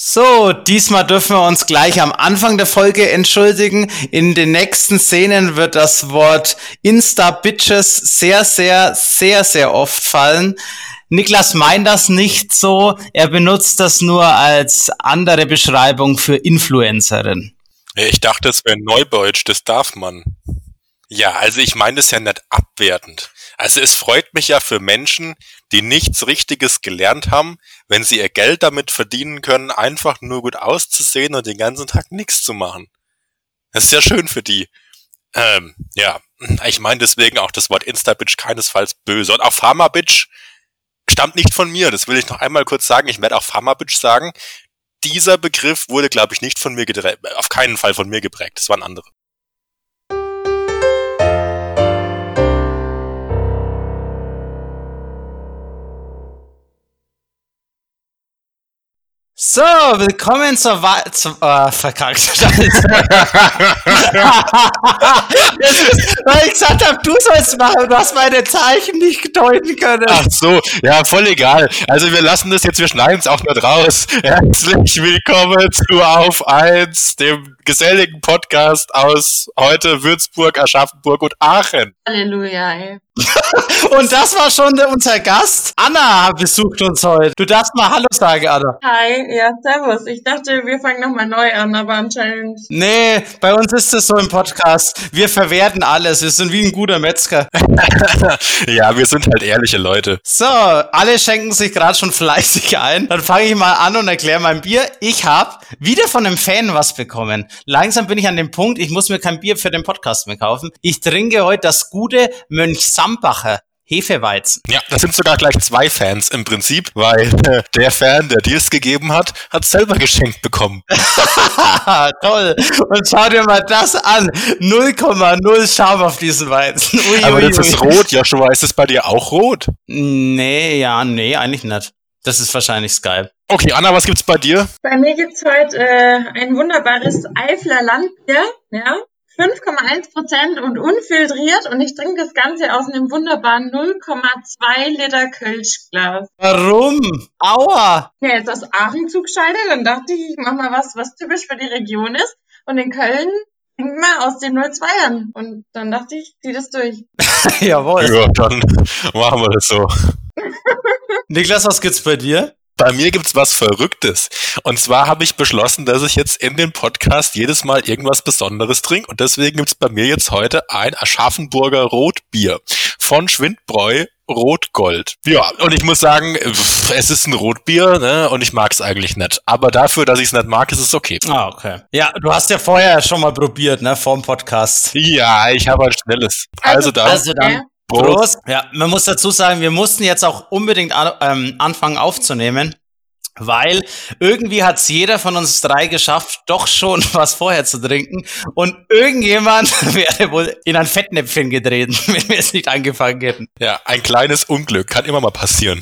So, diesmal dürfen wir uns gleich am Anfang der Folge entschuldigen. In den nächsten Szenen wird das Wort Insta-Bitches sehr, sehr, sehr, sehr oft fallen. Niklas meint das nicht so. Er benutzt das nur als andere Beschreibung für Influencerin. Ich dachte, es wäre Neudeutsch, das darf man. Ja, also ich meine das ja nicht abwertend. Also es freut mich ja für Menschen, die nichts Richtiges gelernt haben, wenn sie ihr Geld damit verdienen können, einfach nur gut auszusehen und den ganzen Tag nichts zu machen. Das ist ja schön für die. Ähm, ja, ich meine deswegen auch das Wort Instabitch keinesfalls böse. Und auch Pharmabitch stammt nicht von mir. Das will ich noch einmal kurz sagen. Ich werde auch Pharmabitch sagen. Dieser Begriff wurde, glaube ich, nicht von mir gedreht, auf keinen Fall von mir geprägt. Das waren andere. So, willkommen zur Wahl. Zu, oh, verkackt. weil ich gesagt habe, du sollst machen, du hast meine Zeichen nicht deuten können. Ach so, ja, voll egal. Also wir lassen das jetzt, wir schneiden es auch nicht raus. Herzlich willkommen zu Auf 1, dem geselligen Podcast aus heute Würzburg, Aschaffenburg und Aachen. Halleluja, ey. und das war schon der, unser Gast. Anna besucht uns heute. Du darfst mal Hallo sagen, Anna. Hi, ja, servus. Ich dachte, wir fangen nochmal neu an, aber anscheinend. Nee, bei uns ist es so im Podcast. Wir verwerten alles. Wir sind wie ein guter Metzger. ja, wir sind halt ehrliche Leute. So, alle schenken sich gerade schon fleißig ein. Dann fange ich mal an und erkläre mein Bier. Ich habe wieder von einem Fan was bekommen. Langsam bin ich an dem Punkt, ich muss mir kein Bier für den Podcast mehr kaufen. Ich trinke heute das gute Mönch Sambacher Hefeweizen. Ja, das sind sogar gleich zwei Fans im Prinzip, weil äh, der Fan, der dir es gegeben hat, hat selber geschenkt bekommen. Toll. Und schau dir mal das an. 0,0 Schaum auf diesen Weizen. Ui, Aber ui, das ui. ist rot, Joshua. Ist es bei dir auch rot? Nee, ja, nee, eigentlich nicht. Das ist wahrscheinlich Skype. Okay, Anna, was gibt's bei dir? Bei mir gibt's heute äh, ein wunderbares Eifler Landbier, ja, 5,1 Prozent und unfiltriert und ich trinke das Ganze aus einem wunderbaren 0,2 Liter Kölschglas. Warum? Aua! Ja, jetzt aus Aachen zugeschaltet, dann dachte ich, ich mach mal was, was typisch für die Region ist. Und in Köln trinken wir aus den 02ern. Und dann dachte ich, zieh das durch. Jawohl. Ja, dann machen wir das so. Niklas, was gibt's bei dir? Bei mir gibt's was Verrücktes. Und zwar habe ich beschlossen, dass ich jetzt in dem Podcast jedes Mal irgendwas Besonderes trinke. Und deswegen gibt's bei mir jetzt heute ein Aschaffenburger Rotbier von Schwindbräu Rotgold. Ja, und ich muss sagen, es ist ein Rotbier, ne? Und ich mag es eigentlich nicht. Aber dafür, dass ich es nicht mag, ist es okay. Ah, okay. Ja, du hast ja vorher schon mal probiert, ne? Vorm Podcast. Ja, ich habe ein schnelles. Also, dann. Also dann. Prost. Ja, man muss dazu sagen, wir mussten jetzt auch unbedingt an, ähm, anfangen aufzunehmen, weil irgendwie hat's jeder von uns drei geschafft, doch schon was vorher zu trinken und irgendjemand wäre wohl in ein Fettnäpfchen getreten, wenn wir es nicht angefangen hätten. Ja, ein kleines Unglück kann immer mal passieren.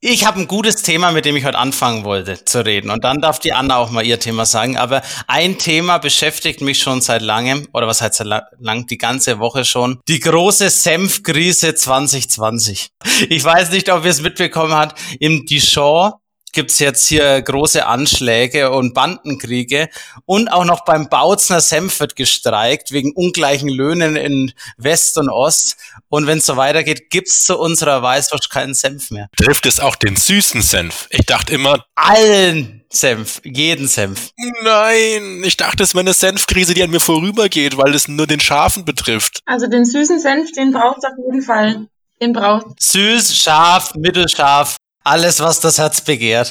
Ich habe ein gutes Thema, mit dem ich heute anfangen wollte zu reden. Und dann darf die Anna auch mal ihr Thema sagen. Aber ein Thema beschäftigt mich schon seit langem, oder was heißt seit lang, die ganze Woche schon. Die große Senfkrise 2020. Ich weiß nicht, ob ihr es mitbekommen habt. Im Dijon gibt's jetzt hier große Anschläge und Bandenkriege. Und auch noch beim Bautzner Senf wird gestreikt wegen ungleichen Löhnen in West und Ost. Und wenn es so weitergeht, gibt's zu unserer Weißwurst keinen Senf mehr. Trifft es auch den süßen Senf? Ich dachte immer... Allen Senf, jeden Senf. Nein, ich dachte, es wäre eine Senfkrise, die an mir vorübergeht, weil es nur den Schafen betrifft. Also den süßen Senf, den braucht auf jeden Fall. Den braucht. Süß, scharf, mittelscharf. Alles, was das Herz begehrt.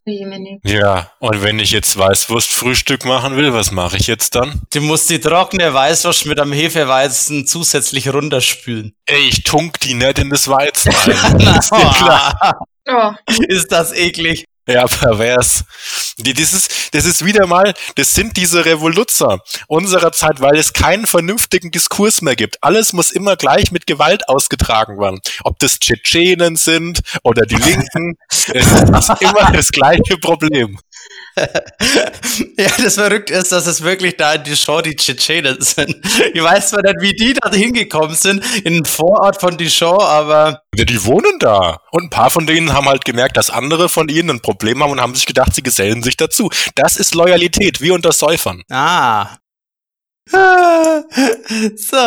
Ja, und wenn ich jetzt Weißwurst-Frühstück machen will, was mache ich jetzt dann? Du musst die trockene Weißwurst mit einem Hefeweizen zusätzlich runterspülen. Ey, ich tunk die nicht in das Weizen ein. ist dir klar? Oh. Ist das eklig. Ja, pervers. Die, das, ist, das ist wieder mal, das sind diese Revoluzer unserer Zeit, weil es keinen vernünftigen Diskurs mehr gibt. Alles muss immer gleich mit Gewalt ausgetragen werden. Ob das Tschetschenen sind oder die Linken, es ist immer das gleiche Problem. ja, das Verrückte ist, dass es wirklich da in die Show die Tschetschenen sind. Ich weiß zwar nicht, wie die da hingekommen sind, in den Vorort von die Show, aber. Ja, die wohnen da. Und ein paar von denen haben halt gemerkt, dass andere von ihnen ein Problem haben und haben sich gedacht, sie gesellen sich dazu. Das ist Loyalität, wie unter Säufern. Ah, so,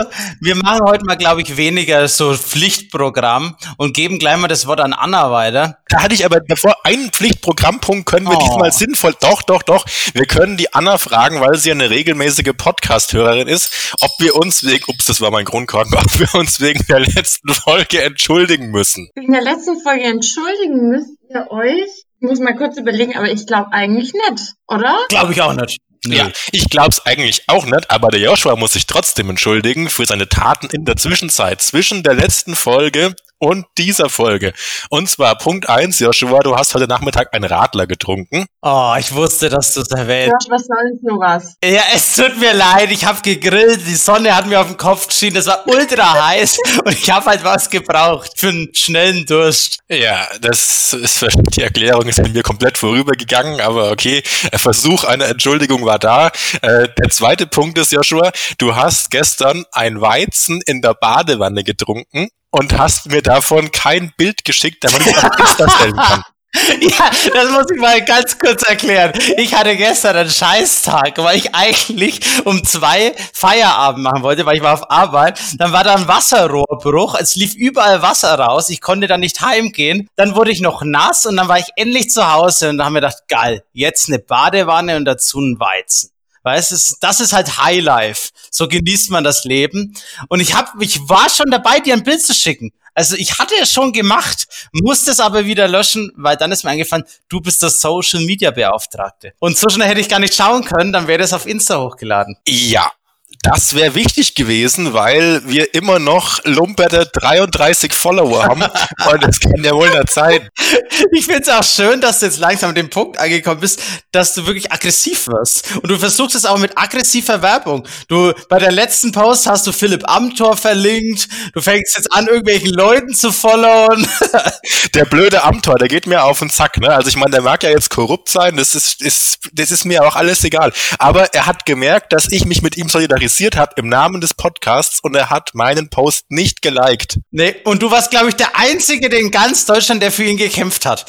wir machen heute mal, glaube ich, weniger so Pflichtprogramm und geben gleich mal das Wort an Anna weiter. Da hatte ich aber davor einen Pflichtprogrammpunkt können wir oh. diesmal sinnvoll. Doch, doch, doch. Wir können die Anna fragen, weil sie eine regelmäßige Podcast-Hörerin ist, ob wir uns wegen, ups, das war mein Grundkorn, ob wir uns wegen der letzten Folge entschuldigen müssen. Wegen der letzten Folge entschuldigen müsst ihr euch? Ich muss mal kurz überlegen, aber ich glaube eigentlich nicht, oder? Glaube ich auch nicht. Nö. Ja, ich glaub's eigentlich auch nicht, aber der Joshua muss sich trotzdem entschuldigen für seine Taten in der Zwischenzeit, zwischen der letzten Folge und dieser Folge. Und zwar Punkt eins, Joshua, du hast heute Nachmittag einen Radler getrunken. Oh, ich wusste, dass du es erwähnt. Josh, was soll denn sowas? Ja, es tut mir leid, ich habe gegrillt, die Sonne hat mir auf den Kopf geschienen, es war ultra heiß und ich habe halt was gebraucht für einen schnellen Durst. Ja, das ist die Erklärung ist an mir komplett vorübergegangen, aber okay, der Versuch einer Entschuldigung war da. Äh, der zweite Punkt ist, Joshua, du hast gestern ein Weizen in der Badewanne getrunken und hast mir davon kein Bild geschickt, damit ich auf Insta stellen kann. Ja, das muss ich mal ganz kurz erklären. Ich hatte gestern einen Scheißtag, weil ich eigentlich um zwei Feierabend machen wollte, weil ich war auf Arbeit. Dann war da ein Wasserrohrbruch. Es lief überall Wasser raus. Ich konnte dann nicht heimgehen. Dann wurde ich noch nass und dann war ich endlich zu Hause und da haben wir gedacht, geil, jetzt eine Badewanne und dazu ein Weizen. Weißt du, das ist halt Highlife. So genießt man das Leben. Und ich hab, ich war schon dabei, dir ein Bild zu schicken. Also ich hatte es schon gemacht, musste es aber wieder löschen, weil dann ist mir eingefallen, du bist der Social Media Beauftragte. Und so schnell hätte ich gar nicht schauen können, dann wäre es auf Insta hochgeladen. Ja, das wäre wichtig gewesen, weil wir immer noch lumperte 33 Follower haben. Und das kann ja wohl nicht sein. Ich finde es auch schön, dass du jetzt langsam an dem Punkt angekommen bist, dass du wirklich aggressiv wirst. Und du versuchst es auch mit aggressiver Werbung. Du, bei der letzten Post hast du Philipp Amthor verlinkt. Du fängst jetzt an, irgendwelchen Leuten zu followen. Der blöde Amthor, der geht mir auf den Zack, ne? Also ich meine, der mag ja jetzt korrupt sein. Das ist, ist, das ist mir auch alles egal. Aber er hat gemerkt, dass ich mich mit ihm solidarisiere kritisiert habe im Namen des Podcasts und er hat meinen Post nicht geliked. Nee, und du warst, glaube ich, der Einzige in ganz Deutschland, der für ihn gekämpft hat.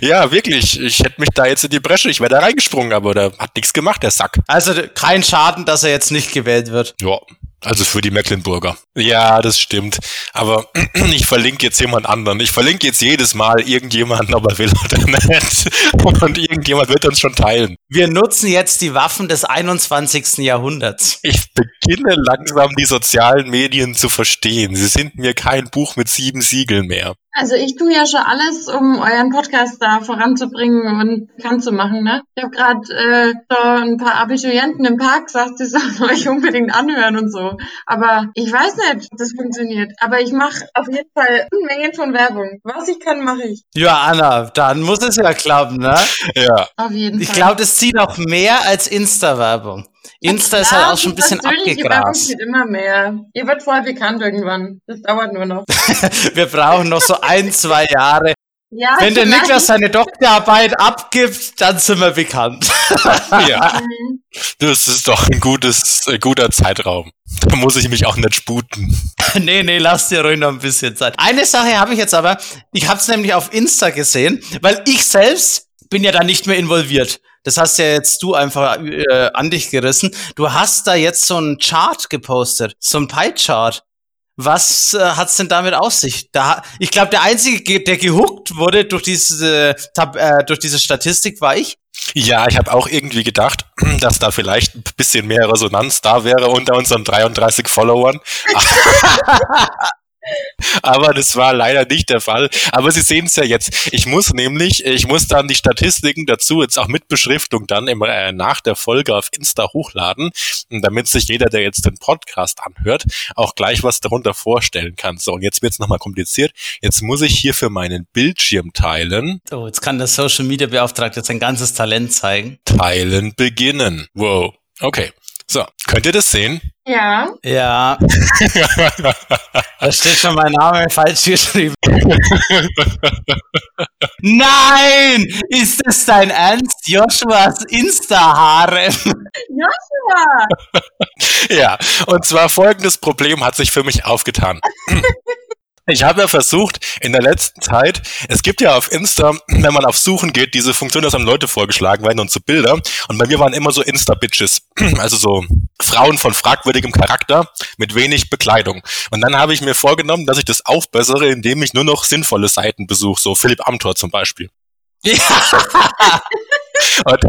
Ja, wirklich. Ich hätte mich da jetzt in die Bresche, ich wäre da reingesprungen, aber der hat nichts gemacht, der Sack. Also kein Schaden, dass er jetzt nicht gewählt wird. Ja, also für die Mecklenburger. Ja, das stimmt. Aber ich verlinke jetzt jemand anderen. Ich verlinke jetzt jedes Mal irgendjemanden, ob er will oder nicht. Und irgendjemand wird uns schon teilen. Wir nutzen jetzt die Waffen des 21. Jahrhunderts. Ich beginne langsam die sozialen Medien zu verstehen. Sie sind mir kein Buch mit sieben Siegeln mehr. Also ich tue ja schon alles, um euren Podcast da voranzubringen und bekannt zu machen. Ne? Ich habe gerade äh, so ein paar Abiturienten im Park gesagt, die sollen euch unbedingt anhören und so. Aber ich weiß nicht, ob das funktioniert. Aber ich mache auf jeden Fall Unmengen von Werbung. Was ich kann, mache ich. Ja, Anna, dann muss es ja klappen, ne? Ja. Auf jeden ich Fall. Ich glaube, das zieht auch mehr als Insta-Werbung. Insta ist halt auch schon ein bisschen abgegrast. wird immer mehr. Ihr wird voll bekannt irgendwann. Das dauert nur noch. Wir brauchen noch so ein, zwei Jahre. Ja, Wenn der Niklas seine Doktorarbeit abgibt, dann sind wir bekannt. ja. Mhm. Das ist doch ein gutes, äh, guter Zeitraum. Da muss ich mich auch nicht sputen. nee, nee, lass dir ruhig noch ein bisschen Zeit. Eine Sache habe ich jetzt aber, ich habe es nämlich auf Insta gesehen, weil ich selbst bin ja da nicht mehr involviert. Das hast ja jetzt du einfach äh, an dich gerissen. Du hast da jetzt so einen Chart gepostet, so ein Pie-Chart. Was äh, hat's denn damit auf sich? Da, ich glaube, der einzige, der gehuckt wurde durch diese, äh, durch diese Statistik, war ich. Ja, ich habe auch irgendwie gedacht, dass da vielleicht ein bisschen mehr Resonanz da wäre unter unseren 33 Followern. Aber das war leider nicht der Fall. Aber Sie sehen es ja jetzt. Ich muss nämlich, ich muss dann die Statistiken dazu jetzt auch mit Beschriftung dann im, äh, nach der Folge auf Insta hochladen, damit sich jeder, der jetzt den Podcast anhört, auch gleich was darunter vorstellen kann. So, und jetzt wird es nochmal kompliziert. Jetzt muss ich hier für meinen Bildschirm teilen. Oh, jetzt kann der Social Media Beauftragte sein ganzes Talent zeigen. Teilen beginnen. Wow. Okay. So, könnt ihr das sehen? Ja. Ja, da steht schon mein Name falsch geschrieben. Nein! Ist es dein Ernst? Joshuas Insta-Harem. Joshua! ja, und zwar folgendes Problem hat sich für mich aufgetan. Ich habe ja versucht, in der letzten Zeit, es gibt ja auf Insta, wenn man auf Suchen geht, diese Funktion, dass einem Leute vorgeschlagen werden und so Bilder. Und bei mir waren immer so Insta-Bitches, also so Frauen von fragwürdigem Charakter mit wenig Bekleidung. Und dann habe ich mir vorgenommen, dass ich das aufbessere, indem ich nur noch sinnvolle Seiten besuche, so Philipp Amthor zum Beispiel. Ja. Und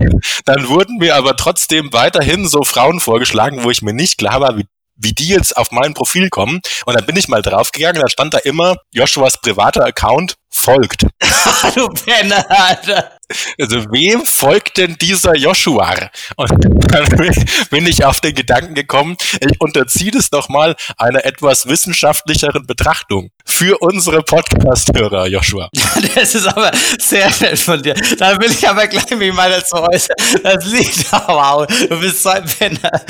dann wurden mir aber trotzdem weiterhin so Frauen vorgeschlagen, wo ich mir nicht klar war, wie, wie die jetzt auf mein Profil kommen. Und dann bin ich mal draufgegangen, da stand da immer, Joshuas privater Account folgt. du Penner, Alter. Also wem folgt denn dieser Joshua? Und dann bin ich auf den Gedanken gekommen, ich unterziehe das doch mal einer etwas wissenschaftlicheren Betrachtung für unsere Podcast-Hörer, Joshua. Das ist aber sehr nett von dir. Da will ich aber gleich mich mal dazu äußern. Das liegt, wow, du bist so ein Penner.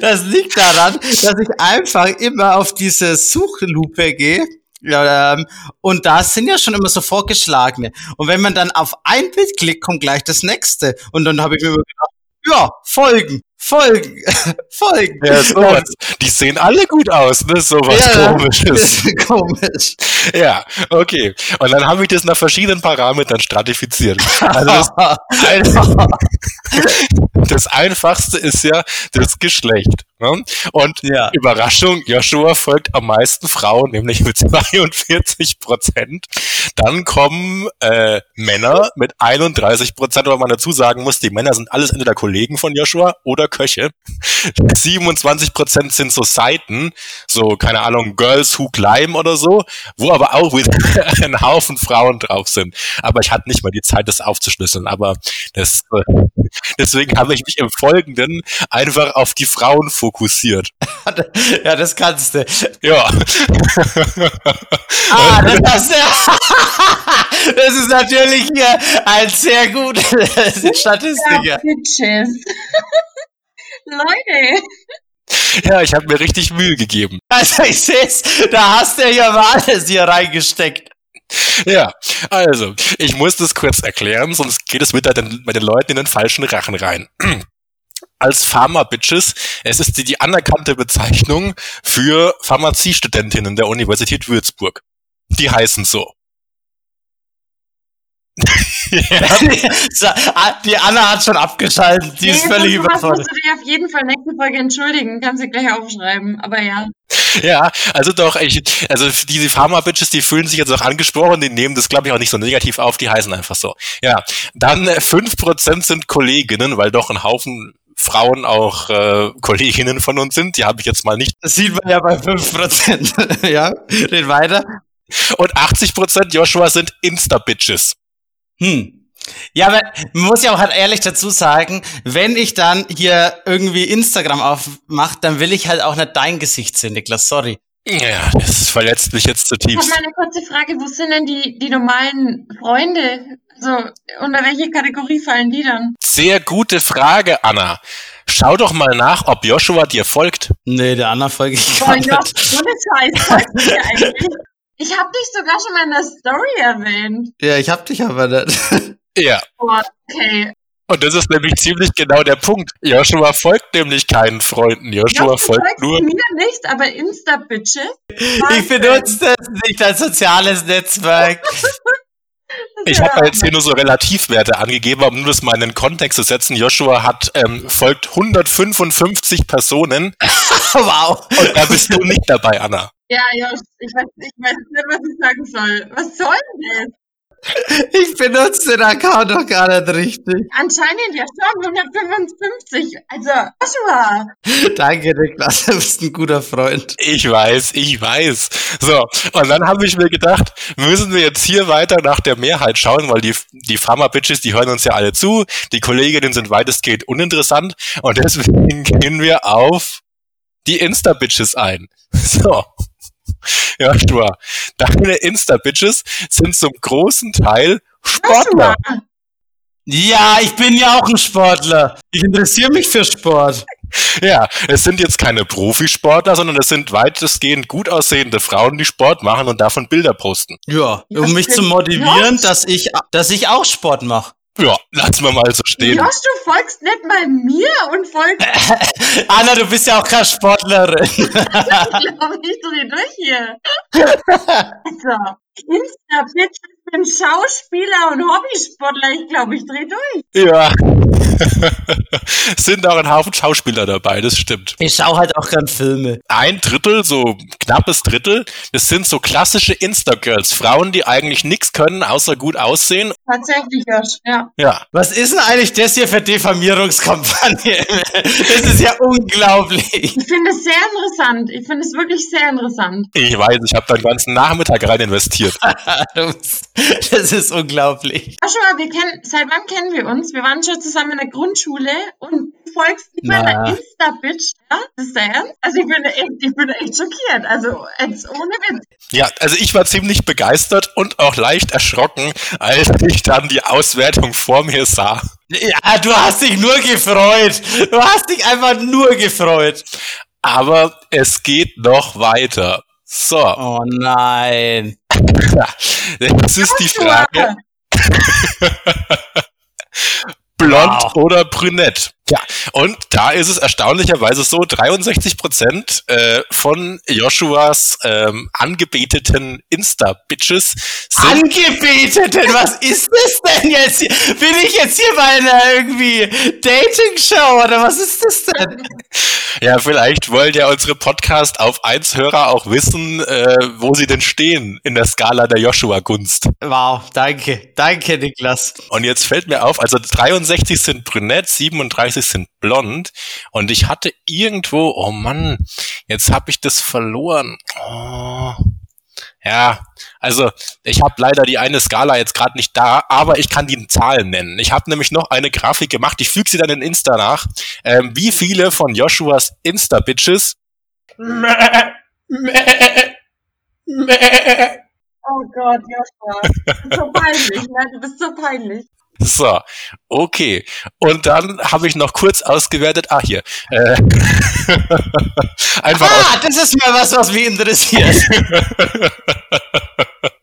Das liegt daran, dass ich einfach immer auf diese Suchlupe gehe. Ja, ähm, und da sind ja schon immer so vorgeschlagene. Und wenn man dann auf ein Bild klickt, kommt gleich das nächste. Und dann habe ich mir gedacht, ja, folgen, folgen, folgen. Ja, sowas. Die sehen alle gut aus, ne? Sowas Ja, komisches. Komisch. Ja, okay. Und dann habe ich das nach verschiedenen Parametern stratifiziert. Also das, das einfachste ist ja das Geschlecht. Ne? Und Ja. Überraschung, Joshua folgt am meisten Frauen, nämlich mit 42 Prozent. Dann kommen äh, Männer mit 31 Prozent, aber man dazu sagen muss, die Männer sind alles entweder Kollegen von Joshua oder Köche. 27 Prozent sind so Seiten, so, keine Ahnung, Girls Who Climb oder so, wo aber auch wieder ein Haufen Frauen drauf sind. Aber ich hatte nicht mal die Zeit, das aufzuschlüsseln. Aber das, äh, deswegen habe ich mich im Folgenden einfach auf die Frauen fokussiert. Ja, das kannst du. Ja. Ah, das, das, das ist natürlich hier ein sehr guter Statistiker. Ja, Bitches. Leute. ja, ich habe mir richtig Mühe gegeben. Also ich seh's, da hast du ja mal alles hier reingesteckt. Ja, also, ich muss das kurz erklären, sonst geht es mit den, mit den Leuten in den falschen Rachen rein. Als Pharma-Bitches, es ist die, die anerkannte Bezeichnung für Pharmaziestudentinnen der Universität Würzburg. Die heißen so. ah, Die Anna hat schon abgeschaltet, die ist Nee, völlig für sowas überfordert. musst du dich auf jeden Fall nächste Folge entschuldigen. Kannst du gleich aufschreiben. Aber ja. ja, also doch, ich, also diese Pharma-Bitches, die fühlen sich jetzt auch angesprochen, die nehmen das, glaube ich, auch nicht so negativ auf, die heißen einfach so. Ja, dann äh, 5% sind Kolleginnen, weil doch ein Haufen Frauen auch äh, Kolleginnen von uns sind. Die habe ich jetzt mal nicht. Das sieht man ja bei 5%. ja, red weiter. Und 80% Joshua sind Insta-Bitches. Hm. Ja, aber man muss ja auch halt ehrlich dazu sagen, wenn ich dann hier irgendwie Instagram aufmache, dann will ich halt auch nicht dein Gesicht sehen, Niklas, sorry. Ja, das verletzt mich jetzt Ich habe zutiefst. mal eine kurze Frage. Wo sind denn die, die normalen Freunde? Also, unter welche Kategorie fallen die dann? Sehr gute Frage, Anna. Schau doch mal nach, ob Joshua dir folgt. Nee, der Anna folge ich Boah, gar nicht. ohne Scheiß. folgt mir eigentlich. Ich habe dich sogar schon mal in der Story erwähnt. Ja, ich hab dich aber nicht. Ja, Boah, okay. und das ist nämlich ziemlich genau der Punkt. Joshua folgt nämlich keinen Freunden. Joshua Ja, folgt nur mir nicht, aber Insta-Bitches. Ich benutze das nicht als soziales Netzwerk. Ich habe jetzt hier nur so Relativwerte angegeben, um nur das mal in den Kontext zu setzen. Joshua hat ähm, folgt 155 Personen wow. und da bist du nicht dabei, Anna. Ja, ja, ich weiß, ich weiß nicht, was ich sagen soll. Was soll denn das? Ich benutze den Account doch gar nicht richtig. Anscheinend ja schon 155. Also, Joshua. Danke, Niklas, du bist ein guter Freund. Ich weiß, ich weiß. So, und dann habe ich mir gedacht, müssen wir jetzt hier weiter nach der Mehrheit schauen, weil die, die Pharma-Bitches, die hören uns ja alle zu, die Kolleginnen sind weitestgehend uninteressant und deswegen gehen wir auf die Insta-Bitches ein. So. Joshua, deine Insta-Bitches sind zum großen Teil Sportler. Joshua. Ja, ich bin ja auch ein Sportler. Ich interessiere mich für Sport. Ja, es sind jetzt keine Profisportler, sondern es sind weitestgehend gut aussehende Frauen, die Sport machen und davon Bilder posten. Ja, Ja, um mich zu motivieren, Ja. dass ich, dass ich auch Sport mache. Ja, lassen wir mal so stehen. Josh, du folgst nicht mal mir und folgst, Anna, du bist ja auch keine Sportlerin. glaube ich, dreh durch hier. Also, Insta-Bitch, ich bin Schauspieler und Hobbysportler. Ich glaube, ich dreh durch. Ja. Es sind auch ein Haufen Schauspieler dabei, das stimmt. Ich schaue halt auch gern Filme. Ein Drittel, so knappes Drittel, das sind so klassische Insta-Girls. Frauen, die eigentlich nichts können, außer gut aussehen. Tatsächlich, Josh, ja. Ja, Was ist denn eigentlich das hier für Diffamierungskampagne? Das ist ja unglaublich. Ich finde es sehr interessant. Ich finde es wirklich sehr interessant. ich weiß, ich habe da den ganzen Nachmittag rein investiert. Das ist unglaublich. Joshua, wir kennen, seit wann kennen wir uns? Wir waren schon zusammen in der Grundschule und du folgst nicht mal Na. einer Insta-Bitch, ja? Das ist der Ernst? Also ich bin echt, ich bin echt schockiert. Also jetzt ohne Witz. Ja, also ich war ziemlich begeistert und auch leicht erschrocken, als ich dann die Auswertung vor mir sah. Ja, du hast dich nur gefreut. Du hast dich einfach nur gefreut. Aber es geht noch weiter. So, Oh nein. Jetzt ist die Frage, blond Wow. oder brünett? Ja, und da ist es erstaunlicherweise so, 63 Prozent äh, von Joshuas ähm, angebeteten Insta-Bitches sind Angebeteten, was ist das denn jetzt? hier? Bin ich jetzt hier bei einer irgendwie Dating-Show oder was ist das denn? Ja, vielleicht wollen ja unsere Podcast auf 1 Hörer auch wissen, äh, wo sie denn stehen in der Skala der Joshua-Gunst. Wow, danke. Danke, Niklas. Und jetzt fällt mir auf, also 63 sind brünett, 37 sind blond. Und ich hatte irgendwo, oh Mann, jetzt habe ich das verloren. Oh. Ja, also ich habe leider die eine Skala jetzt gerade nicht da, aber ich kann die Zahlen nennen. Ich habe nämlich noch eine Grafik gemacht, ich füge sie dann in Insta nach. Ähm, wie viele von Joshuas Insta-Bitches Oh Gott, Joshua. So peinlich, ne? Du bist so peinlich. So, okay. Und dann habe ich noch kurz ausgewertet, ah hier, äh, einfach Ah, das ist mal was, was mich interessiert.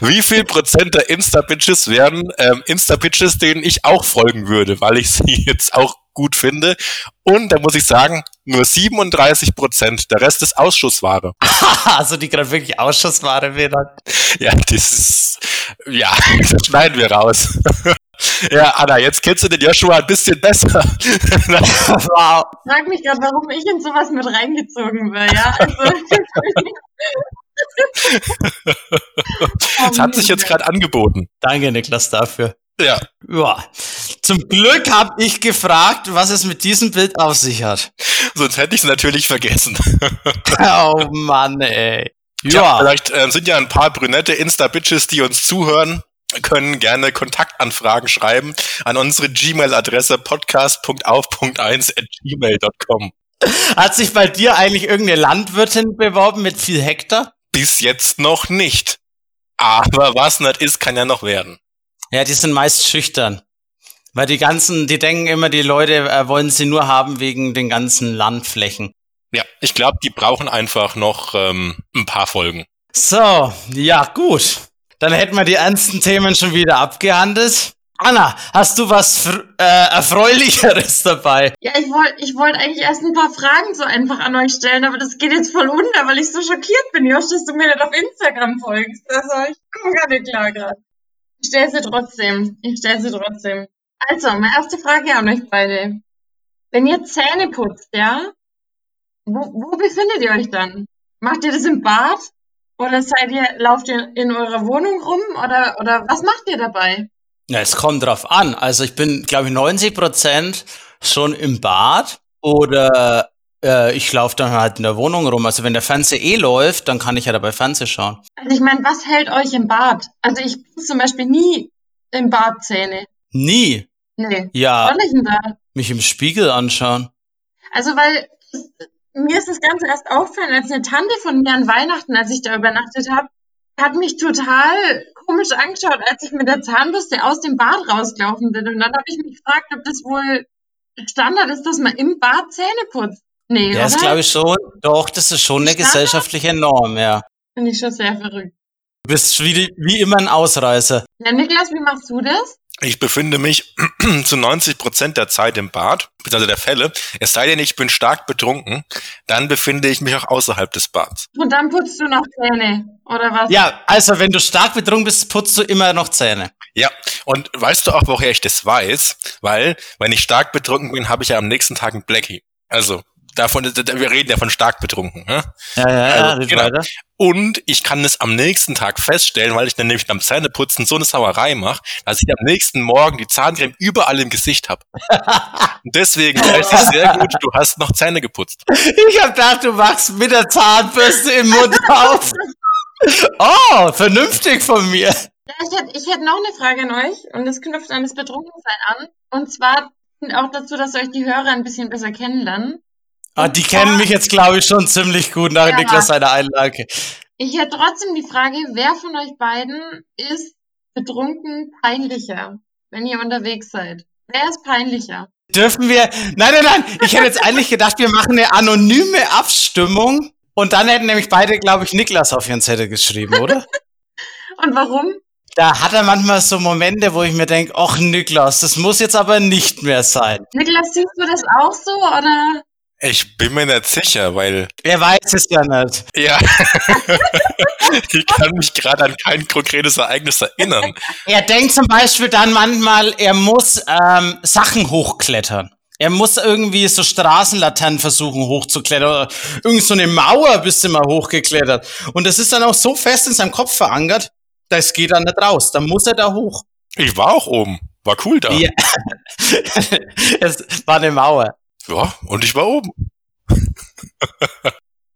wie viel Prozent der Insta-Bitches wären ähm, Insta-Bitches, denen ich auch folgen würde, weil ich sie jetzt auch gut finde. Und da muss ich sagen, nur 37 Prozent, der Rest ist Ausschussware. also die gerade wirklich Ausschussware wäre. Ja, das ist, ja, das schneiden wir raus. Ja, Anna, jetzt kennst du den Joshua ein bisschen besser. Wow. Ich frage mich gerade, warum ich in sowas mit reingezogen wäre, ja? Also, Das hat sich jetzt gerade angeboten. Danke, Niklas, dafür. Ja, Ja. Zum Glück habe ich gefragt, was es mit diesem Bild auf sich hat. sonst hätte ich es natürlich vergessen. Oh Mann, ey. Ja, Ja. vielleicht äh, sind ja ein paar brünette Insta-Bitches, die uns zuhören, können gerne Kontaktanfragen schreiben an unsere Gmail-Adresse podcast.auf.1 at gmail.com. Hat sich bei dir eigentlich irgendeine Landwirtin beworben mit viel Hektar? Bis jetzt noch nicht. Aber was nicht ist, kann ja noch werden. Ja, die sind meist schüchtern. Weil die ganzen, die denken immer, die Leute äh, wollen sie nur haben wegen den ganzen Landflächen. Ja, ich glaube, die brauchen einfach noch ähm, ein paar Folgen. So, ja, gut. Dann hätten wir die ernsten Themen schon wieder abgehandelt. Anna, hast du was äh, Erfreulicheres dabei? ja, ich wollte ich wollt eigentlich erst ein paar Fragen so einfach an euch stellen, aber das geht jetzt voll unter, weil ich so schockiert bin, Josh, dass du mir nicht auf Instagram folgst. Also, ich komme gar nicht klar gerade. Ich stelle sie trotzdem. Ich stelle sie trotzdem. Also, meine erste Frage an euch beide. Wenn ihr Zähne putzt, ja, wo, wo befindet ihr euch dann? Macht ihr das im Bad? Oder seid ihr, lauft ihr in eurer Wohnung rum? Oder, oder was macht ihr dabei? Ja, es kommt drauf an. Also ich bin, glaube ich, 90 Prozent schon im Bad oder äh, ich laufe dann halt in der Wohnung rum. Also wenn der Fernseher eh läuft, dann kann ich ja dabei Fernseh schauen. Also ich meine, was hält euch im Bad? Also ich putze zum Beispiel nie im Bad Zähne. Nie. Nee. Ja, Was ist denn da? mich im Spiegel anschauen. Also weil mir ist das Ganze erst auffallen, als eine Tante von mir an Weihnachten, als ich da übernachtet habe, hat mich total komisch angeschaut, als ich mit der Zahnbürste aus dem Bad rausgelaufen bin. Und dann habe ich mich gefragt, ob das wohl Standard ist, dass man im Bad Zähne putzt. Nee, Ja, das glaube ich schon. Doch, das ist schon eine Standard? gesellschaftliche Norm, ja. Finde ich schon sehr verrückt. Du bist wie, wie immer ein Ausreißer. Ja, Niklas, wie machst du das? Ich befinde mich zu 90 Prozent der Zeit im Bad, beziehungsweise der Fälle. Es sei denn, ich bin stark betrunken, dann befinde ich mich auch außerhalb des Bads. Und dann putzt du noch Zähne, oder was? Ja, also wenn du stark betrunken bist, putzt du immer noch Zähne. Ja, und weißt du auch, woher ich das weiß? Weil, wenn ich stark betrunken bin, habe ich ja am nächsten Tag ein Blackie. Also, davon, wir reden ja von stark betrunken. Ne? Ja, ja, ja, Also, genau. weiter. Und ich kann es am nächsten Tag feststellen, weil ich dann nämlich beim Zähneputzen so eine Sauerei mache, dass ich am nächsten Morgen die Zahncreme überall im Gesicht habe. Deswegen weiß ich sehr gut, du hast noch Zähne geputzt. Ich hab gedacht, du machst mit der Zahnbürste im Mund auf. Oh, vernünftig von mir. Ja, ich hätte ich hätte noch eine Frage an euch und das knüpft an das Betrunkensein an. Und zwar auch dazu, dass euch die Hörer ein bisschen besser kennenlernen. Ah, die kennen mich jetzt, glaube ich, schon ziemlich gut nach Ja. Niklas seiner Einlage. Ich hätte trotzdem die Frage, wer von euch beiden ist betrunken peinlicher, wenn ihr unterwegs seid? Wer ist peinlicher? Dürfen wir. Nein, nein, nein. Ich hätte jetzt eigentlich gedacht, wir machen eine anonyme Abstimmung. Und dann hätten nämlich beide, glaube ich, Niklas auf ihren Zettel geschrieben, oder? Und warum? Da hat er manchmal so Momente, wo ich mir denke, ach Niklas, das muss jetzt aber nicht mehr sein. Niklas, siehst du das auch so oder? Ich bin mir nicht sicher, weil, Er weiß es ja nicht. ja, ich kann mich gerade an kein konkretes Ereignis erinnern. Er denkt zum Beispiel dann manchmal, er muss ähm, Sachen hochklettern. Er muss irgendwie so Straßenlaternen versuchen hochzuklettern oder irgend so eine Mauer bist du mal hochgeklettert. Und das ist dann auch so fest in seinem Kopf verankert, das geht dann nicht raus. Dann muss er da hoch. Ich war auch oben. War cool da. Ja. es war eine Mauer. Ja, und ich war oben.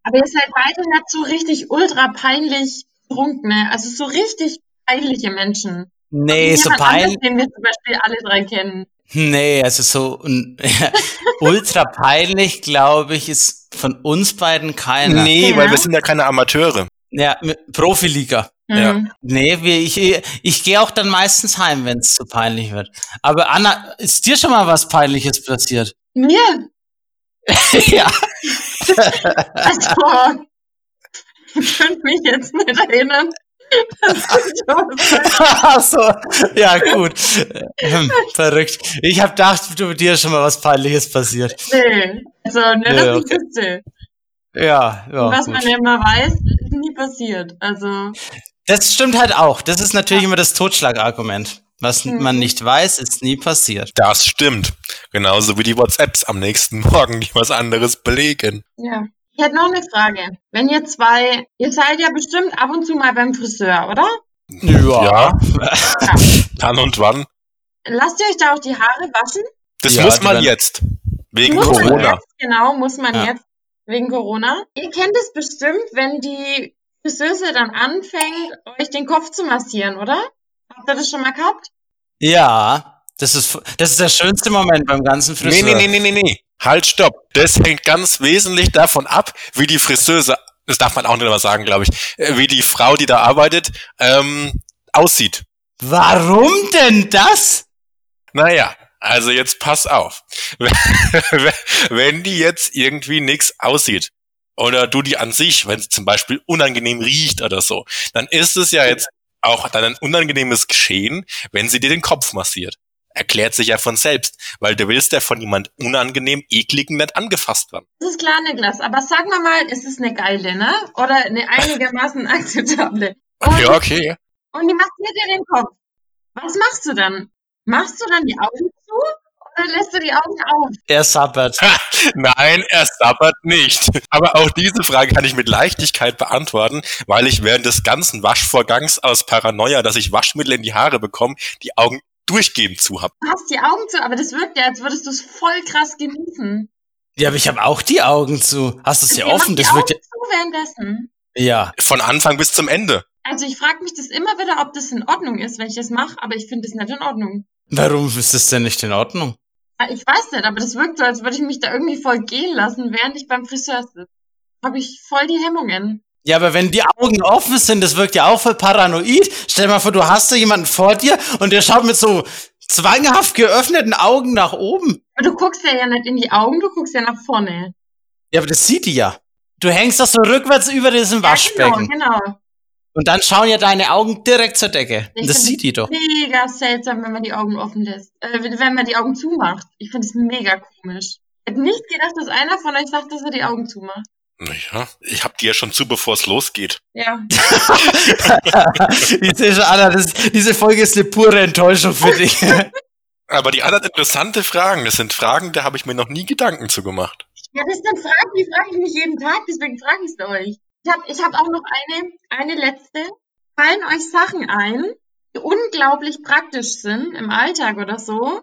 Aber ihr seid beide nicht so richtig ultra peinlich betrunkene, also so richtig peinliche Menschen. Nee, so peinlich. Den wir zum Beispiel alle drei kennen. Nee, also so ultra peinlich, glaube ich, ist von uns beiden keiner. Nee, Ja. weil wir sind ja keine Amateure. Ja, Profiliga. Ja. Mhm. Nee, wir, ich, ich gehe auch dann meistens heim, wenn es zu peinlich wird. Aber Anna, ist dir schon mal was Peinliches passiert? Mir? ja. Also, ich könnte mich jetzt nicht erinnern. Das ist Ach so, ja gut. Ähm, verrückt. Ich habe gedacht, du, dir ist schon mal was Peinliches passiert. nee, also nicht, Ja, ich okay. wüsste. Ja, ja. Was gut. man ja immer weiß, ist nie passiert. Also, Das stimmt halt auch. Das ist natürlich immer das Totschlagargument. Was Mhm. man nicht weiß, ist nie passiert. Das stimmt. Genauso wie die WhatsApps am nächsten Morgen, die was anderes belegen. ja. Ich hätte noch eine Frage. Wenn ihr zwei, ihr seid ja bestimmt ab und zu mal beim Friseur, oder? Ja. Dann und wann? Lasst ihr euch da auch die Haare waschen? Das Ja, muss man jetzt. Wegen muss man Corona. jetzt, genau, muss man Ja. jetzt wegen Corona. Ihr kennt es bestimmt, wenn die Friseuse dann anfängt, euch den Kopf zu massieren, oder? Habt ihr das schon mal gehabt? Ja, das ist, das ist der schönste Moment beim ganzen Nee, Friseur. nee, nee, nee, nee, nee. Halt, stopp. Das hängt ganz wesentlich davon ab, wie die Friseuse, das darf man auch nicht mehr sagen, glaube ich, äh, wie die Frau, die da arbeitet, ähm, aussieht. Warum denn das? Naja, also jetzt pass auf. Wenn die jetzt irgendwie nix aussieht, oder du die an sich, wenn sie zum Beispiel unangenehm riecht oder so, dann ist es ja jetzt auch dann ein unangenehmes Geschehen, wenn sie dir den Kopf massiert. Erklärt sich ja von selbst, weil du willst ja von jemand unangenehm ekligen nicht angefasst werden. Das ist klar, Niklas. Aber sag mal mal, ist es eine geile, ne? Oder eine einigermaßen akzeptable? Und, Ja, okay. und die massiert dir den Kopf. Was machst du dann? Machst du dann die Augen Oder lässt du die Augen auf? Er sabbert. Nein, er sabbert nicht. Aber auch diese Frage kann ich mit Leichtigkeit beantworten, weil ich während des ganzen Waschvorgangs aus Paranoia, dass ich Waschmittel in die Haare bekomme, die Augen durchgehend zu habe. Du hast die Augen zu, aber das wirkt ja, als würdest du es voll krass genießen. Ja, aber ich habe auch die Augen zu. Hast du es ja Ihr macht offen? die Das wird Augen zu währenddessen. ja. Ja. Von Anfang bis zum Ende. Also ich frage mich das immer wieder, ob das in Ordnung ist, wenn ich das mache, aber ich finde das nicht in Ordnung. Warum ist das denn nicht in Ordnung? Ah, Ich weiß nicht, aber das wirkt so, als würde ich mich da irgendwie voll gehen lassen, während ich beim Friseur sitze. Habe ich voll die Hemmungen. Ja, aber wenn die Augen offen sind, das wirkt ja auch voll paranoid. Stell dir mal vor, du hast da jemanden vor dir und der schaut mit so zwanghaft geöffneten Augen nach oben. Aber du guckst ja, ja nicht in die Augen, du guckst ja nach vorne. Ja, aber das sieht die ja. Du hängst doch so rückwärts über diesem Waschbecken. Ja, genau, Und dann schauen ja deine Augen direkt zur Decke. Ich Und das sieht die doch. Mega seltsam, wenn man die Augen offen lässt. Äh, wenn wenn man die Augen zumacht. Ich finde es mega komisch. Ich hätte nicht gedacht, dass einer von euch sagt, dass er die Augen zumacht. Naja, ich hab die ja schon zu, bevor es losgeht. Ja. ich sehe schon, Anna, das, diese Folge ist eine pure Enttäuschung für dich. Aber die anderen interessante Fragen, das sind Fragen, da habe ich mir noch nie Gedanken zu gemacht. Ja, das sind Fragen, die frage ich mich jeden Tag, deswegen frage ich es euch. Ich habe ich hab auch noch eine, eine letzte. Fallen euch Sachen ein, die unglaublich praktisch sind im Alltag oder so,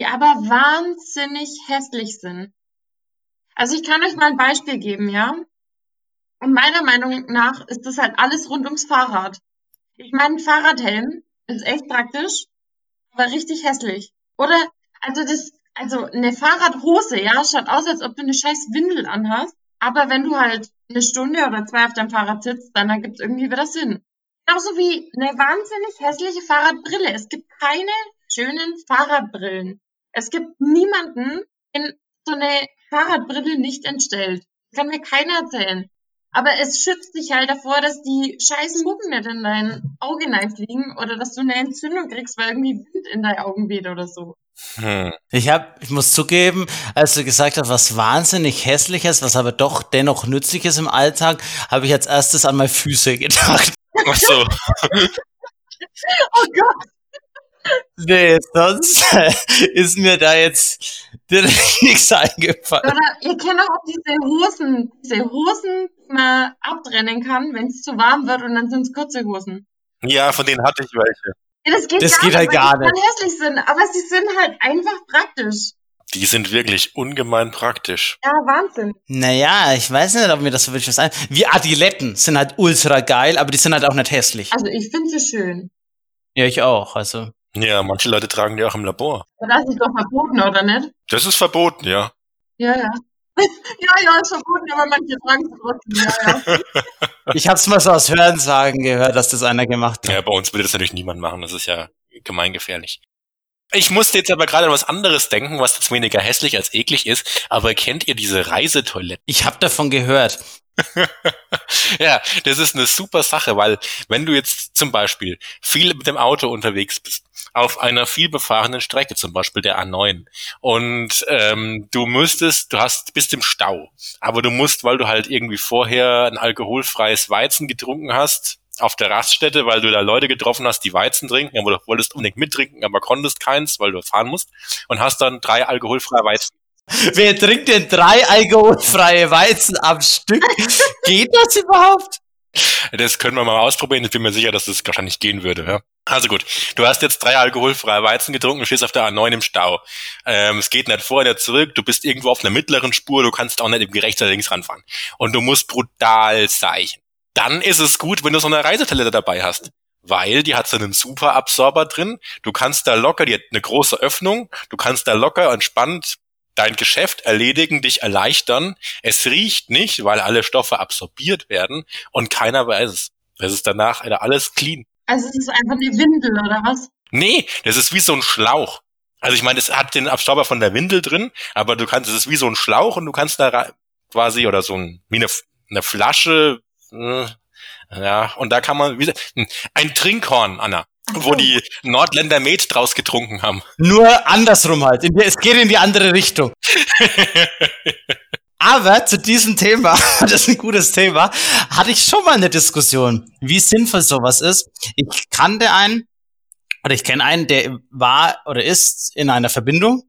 die aber wahnsinnig hässlich sind? Also ich kann euch mal ein Beispiel geben, ja? Und meiner Meinung nach ist das halt alles rund ums Fahrrad. Ich meine, ein Fahrradhelm ist echt praktisch, aber richtig hässlich. Oder, also das, also eine Fahrradhose, ja, schaut aus, als ob du eine scheiß Windel anhast. Aber wenn du halt eine Stunde oder zwei auf deinem Fahrrad sitzt, dann ergibt es irgendwie wieder Sinn. Genauso wie eine wahnsinnig hässliche Fahrradbrille. Es gibt keine schönen Fahrradbrillen. Es gibt niemanden, den so eine Fahrradbrille nicht entstellt. Das kann mir keiner erzählen. Aber es schützt dich halt davor, dass die scheiß Mucken nicht in dein Auge hineinfliegen oder dass du eine Entzündung kriegst, weil irgendwie Wind in deine Augen weht oder so. Hm. Ich hab, ich muss zugeben, als du gesagt hast, was wahnsinnig hässliches, was aber doch dennoch nützliches im Alltag, habe ich als erstes an meine Füße gedacht. Ach so. Oh Gott! Nee, sonst ist mir da jetzt direkt nichts eingefallen. Oder ihr kennt auch diese Hosen, diese Hosen, die man abtrennen kann, wenn es zu warm wird und dann sind es kurze Hosen. Ja, von denen hatte ich welche. Ja, das geht Das gar geht nicht, halt gar die dann hässlich sind, aber sie sind halt einfach praktisch. Die sind wirklich ungemein praktisch. Ja, Wahnsinn. Naja, ich weiß nicht, ob mir das so wirklich was ein. Wie Adiletten sind halt ultra geil, aber die sind halt auch nicht hässlich. Also ich finde sie schön. Ja, ich auch. Also. Ja, manche Leute tragen die auch im Labor. Aber das ist doch verboten, oder nicht? Das ist verboten, ja. Ja, ja. Ja, ja, ist verboten, aber manche tragen es trotzdem. Ja, ja. Ich hab's mal so aus Hörensagen gehört, dass das einer gemacht hat. Ja, bei uns würde das natürlich niemand machen. Das ist ja gemeingefährlich. Ich musste jetzt aber gerade an was anderes denken, was jetzt weniger hässlich als eklig ist. Aber kennt ihr diese Reisetoiletten? Ich hab davon gehört. ja, das ist eine super Sache, weil wenn du jetzt zum Beispiel viel mit dem Auto unterwegs bist, auf einer vielbefahrenen Strecke, zum Beispiel der A9, und ähm, du müsstest, du hast, bist im Stau, aber du musst, weil du halt irgendwie vorher ein alkoholfreies Weizen getrunken hast, auf der Raststätte, weil du da Leute getroffen hast, die Weizen trinken, aber du wolltest unbedingt mittrinken, aber konntest keins, weil du fahren musst, und hast dann drei alkoholfreie Weizen. Wer trinkt denn drei alkoholfreie Weizen am Stück? Geht das überhaupt? Das können wir mal ausprobieren. Ich bin mir sicher, dass das wahrscheinlich gehen würde. Ja? Also gut, du hast jetzt drei alkoholfreie Weizen getrunken, du stehst auf der A9 im Stau. Ähm, es geht nicht vor, nicht zurück, du bist irgendwo auf einer mittleren Spur, du kannst auch nicht irgendwie rechts oder links ranfahren. Und du musst brutal seichen. Dann ist es gut, wenn du so eine Reisetablette dabei hast. Weil die hat so einen super Absorber drin. Du kannst da locker, die hat eine große Öffnung, du kannst da locker entspannt dein Geschäft erledigen, dich erleichtern. Es riecht nicht, weil alle Stoffe absorbiert werden und keiner weiß es. Das ist danach alles clean. Also es ist einfach eine Windel, oder was? Nee, das ist wie so ein Schlauch. Also ich meine, es hat den Abstauber von der Windel drin, aber du kannst, es ist wie so ein Schlauch und du kannst da quasi oder so ein, wie eine, eine Flasche, äh, ja, und da kann man, wie, ein Trinkhorn, Anna wo die Nordländer Met draus getrunken haben. Nur andersrum halt. Es geht in die andere Richtung. Aber zu diesem Thema, das ist ein gutes Thema, hatte ich schon mal eine Diskussion, wie sinnvoll sowas ist. Ich kannte einen, oder ich kenne einen, der war oder ist in einer Verbindung.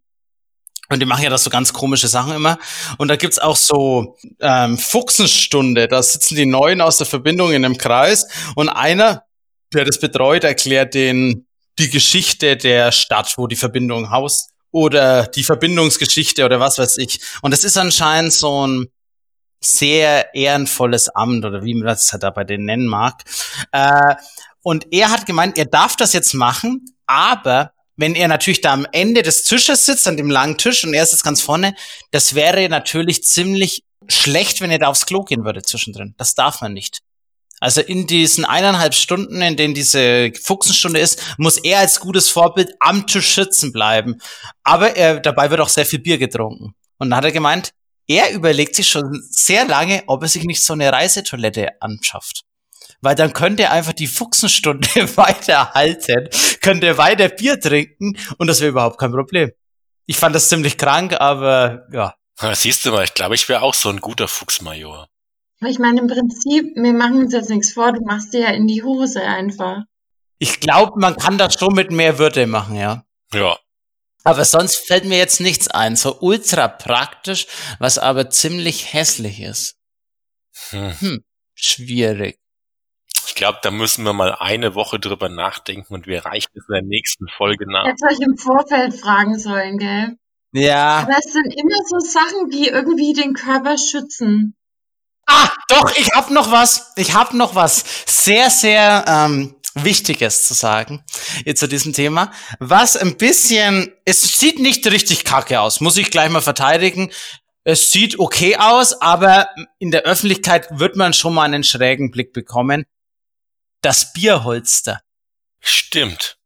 Und die machen ja das so ganz komische Sachen immer. Und da gibt's auch so ähm, Fuchsenstunde. Da sitzen die Neuen aus der Verbindung in einem Kreis und einer der das betreut, erklärt den die Geschichte der Stadt, wo die Verbindung haust oder die Verbindungsgeschichte oder was weiß ich. Und es ist anscheinend so ein sehr ehrenvolles Amt oder wie man das halt da bei denen nennen mag. Äh, und er hat gemeint, er darf das jetzt machen, aber wenn er natürlich da am Ende des Tisches sitzt, an dem langen Tisch und er sitzt ganz vorne, das wäre natürlich ziemlich schlecht, wenn er da aufs Klo gehen würde zwischendrin. Das darf man nicht. Also in diesen eineinhalb Stunden, in denen diese Fuchsenstunde ist, muss er als gutes Vorbild am Tisch sitzen bleiben. Aber er, dabei wird auch sehr viel Bier getrunken. Und dann hat er gemeint, er überlegt sich schon sehr lange, ob er sich nicht so eine Reisetoilette anschafft. Weil dann könnte er einfach die Fuchsenstunde weiterhalten, könnte weiter Bier trinken und das wäre überhaupt kein Problem. Ich fand das ziemlich krank, aber ja. siehst du mal, ich glaube, ich wäre auch so ein guter Fuchsmajor. Ich meine, im Prinzip, wir machen uns jetzt nichts vor, du machst dir ja in die Hose einfach. Ich glaube, man kann das schon mit mehr Würde machen, ja. Ja. Aber sonst fällt mir jetzt nichts ein. So ultra praktisch, was aber ziemlich hässlich ist. Hm. hm schwierig. Ich glaube, da müssen wir mal eine Woche drüber nachdenken und wir reichen es in der nächsten Folge nach. Hätte euch im Vorfeld fragen sollen, gell? Ja. Aber es sind immer so Sachen, die irgendwie den Körper schützen. Ah, doch, ich hab noch was. Ich hab noch was sehr, sehr ähm, Wichtiges zu sagen jetzt zu diesem Thema. Was ein bisschen, es sieht nicht richtig kacke aus, muss ich gleich mal verteidigen. Es sieht okay aus, aber in der Öffentlichkeit wird man schon mal einen schrägen Blick bekommen. Das Bierholster. Stimmt.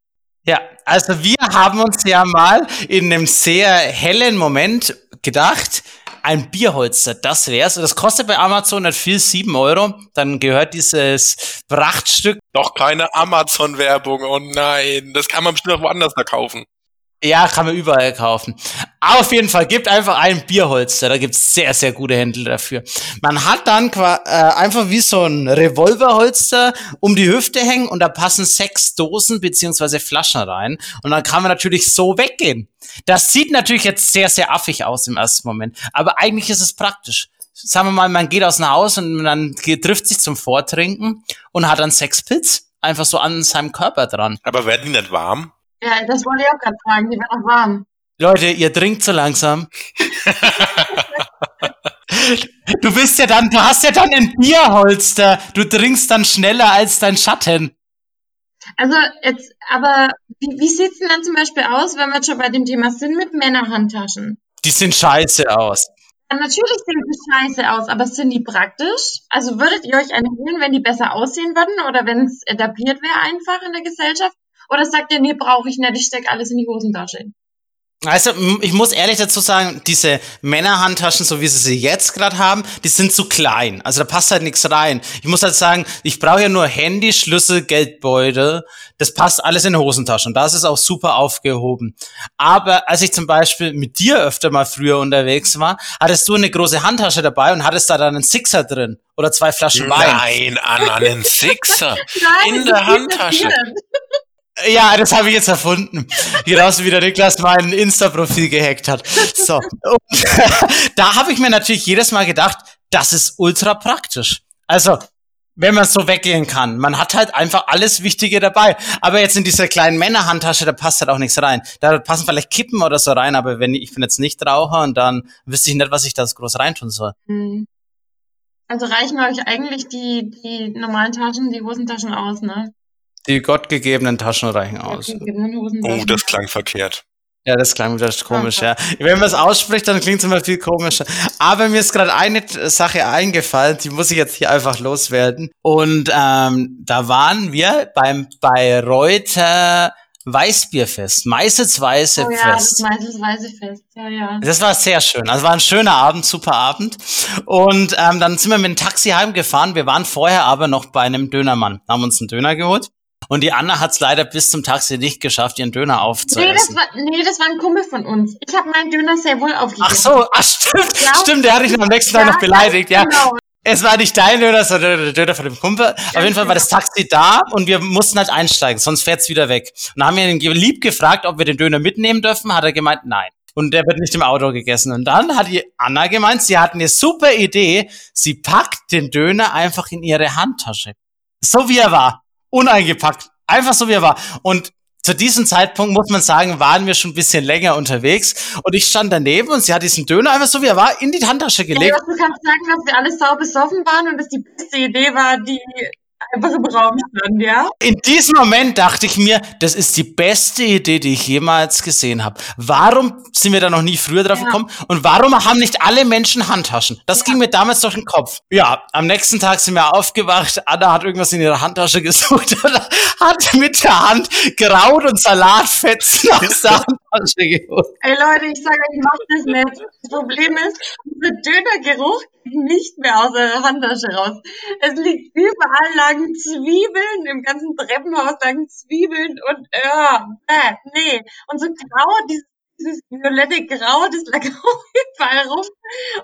Ja, also wir haben uns ja mal in einem sehr hellen Moment gedacht, ein Bierholster, das wär's. Das kostet bei Amazon nicht viel, sieben Euro. Dann gehört dieses Prachtstück. Doch keine Amazon-Werbung, oh nein. Das kann man bestimmt auch woanders da kaufen. Ja, kann man überall kaufen. Auf jeden Fall, gibt einfach ein Bierholster. Da gibt's sehr, sehr gute Händler dafür. Man hat dann äh, einfach wie so ein Revolverholster um die Hüfte hängen und da passen sechs Dosen beziehungsweise Flaschen rein. Und dann kann man natürlich so weggehen. Das sieht natürlich jetzt sehr, sehr affig aus im ersten Moment. Aber eigentlich ist es praktisch. Sagen wir mal, man geht aus dem Haus und dann trifft sich zum Vortrinken und hat dann sechs Pilz einfach so an seinem Körper dran. Aber werden die nicht warm? Ja, das wollte ich auch gerade fragen. Die werden auch warm. Leute, ihr trinkt so langsam. du bist ja dann, du hast ja dann ein Bierholster. Du trinkst dann schneller als dein Schatten. Also jetzt, aber wie, wie sieht's denn dann zum Beispiel aus, wenn wir jetzt schon bei dem Thema sind mit Männerhandtaschen? Die sehen scheiße aus. Ja, natürlich sehen sie scheiße aus, aber sind die praktisch? Also würdet ihr euch eine holen, wenn die besser aussehen würden oder wenn es etabliert wäre einfach in der Gesellschaft? Oder sagt ihr, nee, brauche ich nicht, ich stecke alles in die Hosentasche? Also, ich muss ehrlich dazu sagen, diese Männerhandtaschen, so wie sie sie jetzt gerade haben, die sind zu klein. Also da passt halt nichts rein. Ich muss halt sagen, ich brauche ja nur Handy, Schlüssel, Geldbeutel. Das passt alles in Hosentaschen. Da ist es auch super aufgehoben. Aber als ich zum Beispiel mit dir öfter mal früher unterwegs war, hattest du eine große Handtasche dabei und hattest da dann einen Sixer drin. Oder zwei Flaschen Wein. Nein, Anna, einen Sixer. Nein, in der Handtasche. Ja, das habe ich jetzt erfunden. Genauso wie der Niklas mein Insta-Profil gehackt hat. So. Und, da habe ich mir natürlich jedes Mal gedacht, das ist ultra praktisch. Also, wenn man so weggehen kann. Man hat halt einfach alles Wichtige dabei. Aber jetzt in dieser kleinen Männerhandtasche, da passt halt auch nichts rein. Da passen vielleicht Kippen oder so rein, aber wenn ich, bin jetzt nicht Raucher und dann wüsste ich nicht, was ich da groß reintun soll. Hm. Also reichen euch eigentlich die, die normalen Taschen, die Hosentaschen aus, ne? Die gottgegebenen Taschen reichen aus. Oh, das klang verkehrt. Ja, das klang wieder komisch, ja. Wenn man es ausspricht, dann klingt es immer viel komischer. Aber mir ist gerade eine Sache eingefallen, die muss ich jetzt hier einfach loswerden. Und ähm, da waren wir beim Bayreuther Weißbierfest, Meißels Weiße oh, ja, Fest. Das Meißels Weiße Fest, ja, ja. Das war sehr schön. Also war ein schöner Abend, super Abend. Und ähm, dann sind wir mit dem Taxi heimgefahren. Wir waren vorher aber noch bei einem Dönermann, haben uns einen Döner geholt. Und die Anna hat es leider bis zum Taxi nicht geschafft, ihren Döner aufzuessen. Nee, das war, nee, das war ein Kumpel von uns. Ich habe meinen Döner sehr wohl aufgegessen. Ach so, ach stimmt, ja. stimmt, der hat dich am nächsten Tag noch beleidigt, ja. Genau. Es war nicht dein Döner, sondern der Döner von dem Kumpel. Auf jeden Fall war das Taxi da und wir mussten halt einsteigen, sonst fährt's wieder weg. Und dann haben wir ihn lieb gefragt, ob wir den Döner mitnehmen dürfen, hat er gemeint, nein. Und der wird nicht im Auto gegessen. Und dann hat die Anna gemeint, sie hat eine super Idee. Sie packt den Döner einfach in ihre Handtasche. So wie er war. Uneingepackt. Einfach so wie er war. Und zu diesem Zeitpunkt, muss man sagen, waren wir schon ein bisschen länger unterwegs. Und ich stand daneben und sie hat diesen Döner einfach so wie er war in die Handtasche gelegt. Ja, du kannst sagen, dass wir alle sau besoffen waren und dass die beste Idee war, die einfach im Raum stand, ja? In diesem Moment dachte ich mir, das ist die beste Idee, die ich jemals gesehen habe. Warum sind wir da noch nie früher drauf Ja. gekommen? Und warum haben nicht alle Menschen Handtaschen? Das ging mir damals durch den Kopf. Ja, am nächsten Tag sind wir aufgewacht. Anna hat irgendwas in ihrer Handtasche gesucht und hat mit der Hand Kraut und Salatfetzen aus der Handtasche geholt. Ey Leute, ich sage euch, macht das nicht. Das Problem ist, dieser Dönergeruch geht nicht mehr aus der Handtasche raus. Es liegt überall lagen Zwiebeln, im ganzen Treppenhaus lagen Zwiebeln und ja, äh, nee. Und so grau, dieses, dieses violette Grau, das lag auch überall rum.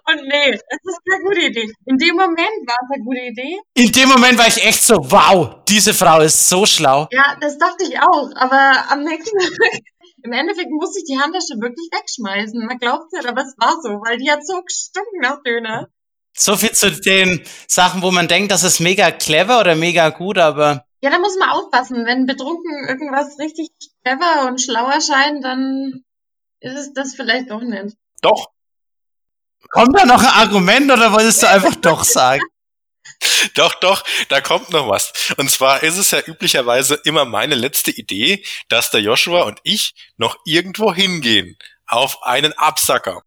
Und nee, das ist keine gute Idee. In dem Moment war es eine gute Idee. In dem Moment war ich echt so, wow, diese Frau ist so schlau. Ja, das dachte ich auch, aber am nächsten Tag, im Endeffekt musste ich die Handtasche wirklich wegschmeißen. Man glaubt nicht, aber es war so, weil die hat so gestunken nach Döner. So viel zu den Sachen, wo man denkt, das ist mega clever oder mega gut, aber Ja, da muss man aufpassen. Wenn betrunken irgendwas richtig clever und schlau erscheint, dann ist es das vielleicht doch nicht. Doch, kommt da noch ein Argument oder wolltest du einfach doch sagen? Doch, doch, da kommt noch was. Und zwar ist es ja üblicherweise immer meine letzte Idee, dass der Joshua und ich noch irgendwo hingehen. Auf einen Absacker.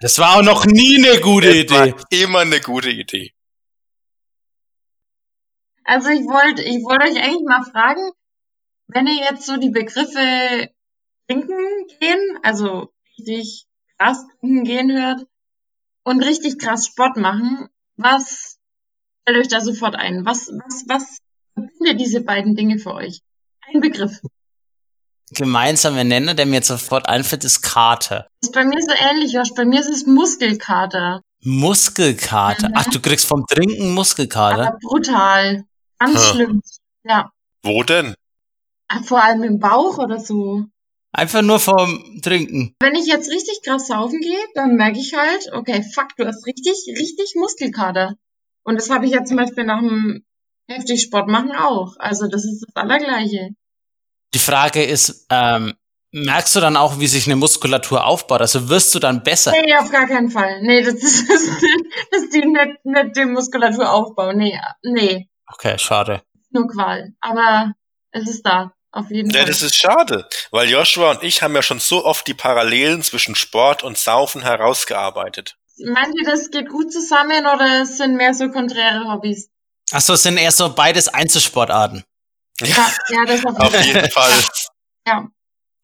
Das war auch noch nie eine gute Das Idee. war immer eine gute Idee. Also ich wollte, ich wollte euch eigentlich mal fragen, wenn ihr jetzt so die Begriffe trinken gehen, also richtig krass trinken gehen hört und richtig krass Sport machen, was fällt euch da sofort ein? Was, was, was verbindet diese beiden Dinge für euch? Ein Begriff. Gemeinsamer Nenner, der mir jetzt sofort einfällt, ist Kater. Das ist bei mir so ähnlich, Josh. Bei mir ist es Muskelkater. Muskelkater. Mhm. Ach, du kriegst vom Trinken Muskelkater. Aber brutal. Ganz Ha. schlimm. Ja. Wo denn? Vor allem im Bauch oder so. Einfach nur vom Trinken. Wenn ich jetzt richtig krass saufen gehe, dann merke ich halt, okay, fuck, du hast richtig, richtig Muskelkater. Und das habe ich ja zum Beispiel nach dem heftig Sport machen auch. Also das ist das Allergleiche. Die Frage ist, ähm, merkst du dann auch, wie sich eine Muskulatur aufbaut? Also wirst du dann besser? Nee, auf gar keinen Fall. Nee, das ist, das ist, das ist die nicht, nicht die Muskulatur Nee, nee, Okay, schade. nur Qual. Aber es ist da, auf jeden Ja, Fall. das ist schade, weil Joshua und ich haben ja schon so oft die Parallelen zwischen Sport und Saufen herausgearbeitet. Meint ihr, das geht gut zusammen oder es sind mehr so konträre Hobbys? Ach so, es sind eher so beides Einzelsportarten. Ja, ja, das auf Auf jeden Fall. Ja.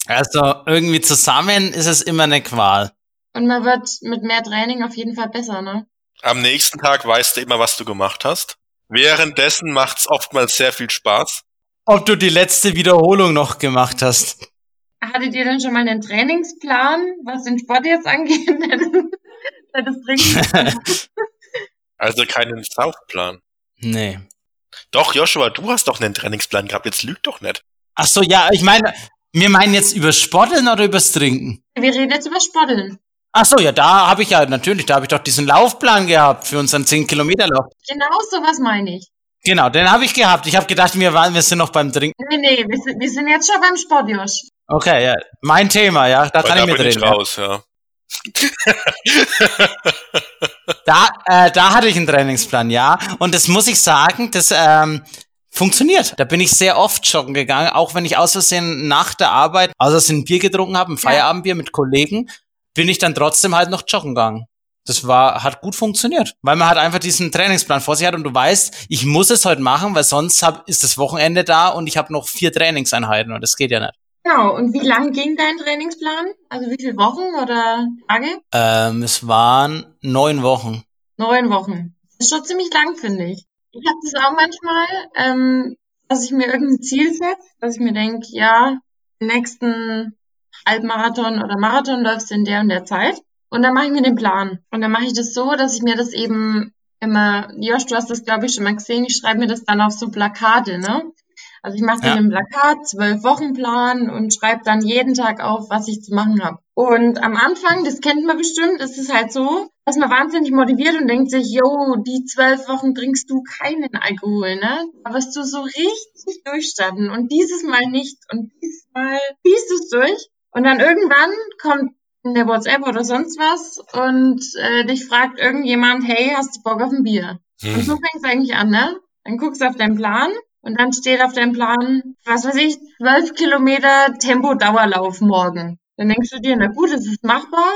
Also irgendwie zusammen ist es immer eine Qual. Und man wird mit mehr Training auf jeden Fall besser, ne? Am nächsten Tag weißt du immer, was du gemacht hast. Währenddessen macht's oftmals sehr viel Spaß. Ob du die letzte Wiederholung noch gemacht hast. Hattet ihr denn schon mal einen Trainingsplan, was den Sport jetzt angeht? Das Trinken? Also keinen Saufplan. Nee. Doch, Joshua, du hast doch einen Trainingsplan gehabt. Jetzt lüg doch nicht. Ach so, ja, ich meine, wir meinen jetzt über Sporteln oder übers Trinken? Wir reden jetzt über Sporteln. Ach so, ja, da habe ich ja natürlich, da habe ich doch diesen Laufplan gehabt für unseren 10 Kilometer Lauf. Genau sowas meine ich. Genau, den habe ich gehabt. Ich habe gedacht, wir waren, wir sind noch beim Trinken. Nee, nee, wir sind, wir sind jetzt schon beim Sport, Josh. Okay, ja, mein Thema, ja, da Weil kann da ich bin mitreden. ich ja. raus, ja. Da, äh, da hatte ich einen Trainingsplan, ja. Und das muss ich sagen, das ähm, funktioniert. Da bin ich sehr oft joggen gegangen, auch wenn ich aus Versehen nach der Arbeit, außer ein Bier getrunken habe, ein Feierabendbier mit Kollegen, bin ich dann trotzdem halt noch joggen gegangen. Das war, hat gut funktioniert, weil man halt einfach diesen Trainingsplan vor sich hat und du weißt, ich muss es heute machen, weil sonst hab, ist das Wochenende da und ich habe noch vier Trainingseinheiten und das geht ja nicht. Genau. Und wie lang ging dein Trainingsplan? Also wie viele Wochen oder Tage? Ähm, es waren neun Wochen. Neun Wochen. Das ist schon ziemlich lang, finde ich. Ich habe das auch manchmal, ähm, dass ich mir irgendein Ziel setze, dass ich mir denke, ja, den nächsten Halbmarathon oder Marathon läufst du in der und der Zeit. Und dann mache ich mir den Plan. Und dann mache ich das so, dass ich mir das eben immer, Josh, du hast das, glaube ich, schon mal gesehen, ich schreibe mir das dann auf so Plakate, ne? Also ich mache dann Ja. einen Plakat, zwölf Wochenplan und schreibe dann jeden Tag auf, was ich zu machen habe. Und am Anfang, das kennt man bestimmt, ist es halt so, dass man wahnsinnig motiviert und denkt sich, yo, die zwölf Wochen trinkst du keinen Alkohol, ne? Da wirst du so richtig durchstarten und dieses Mal nicht und dieses Mal ziehst du es durch. Und dann irgendwann kommt eine WhatsApp oder sonst was und äh, dich fragt irgendjemand, hey, hast du Bock auf ein Bier? Und so Hm. fängt es eigentlich an, ne? Dann guckst du auf deinen Plan und dann steht auf deinem Plan, was weiß ich, 12 Kilometer Tempo-Dauerlauf morgen. Dann denkst du dir, na gut, das ist machbar.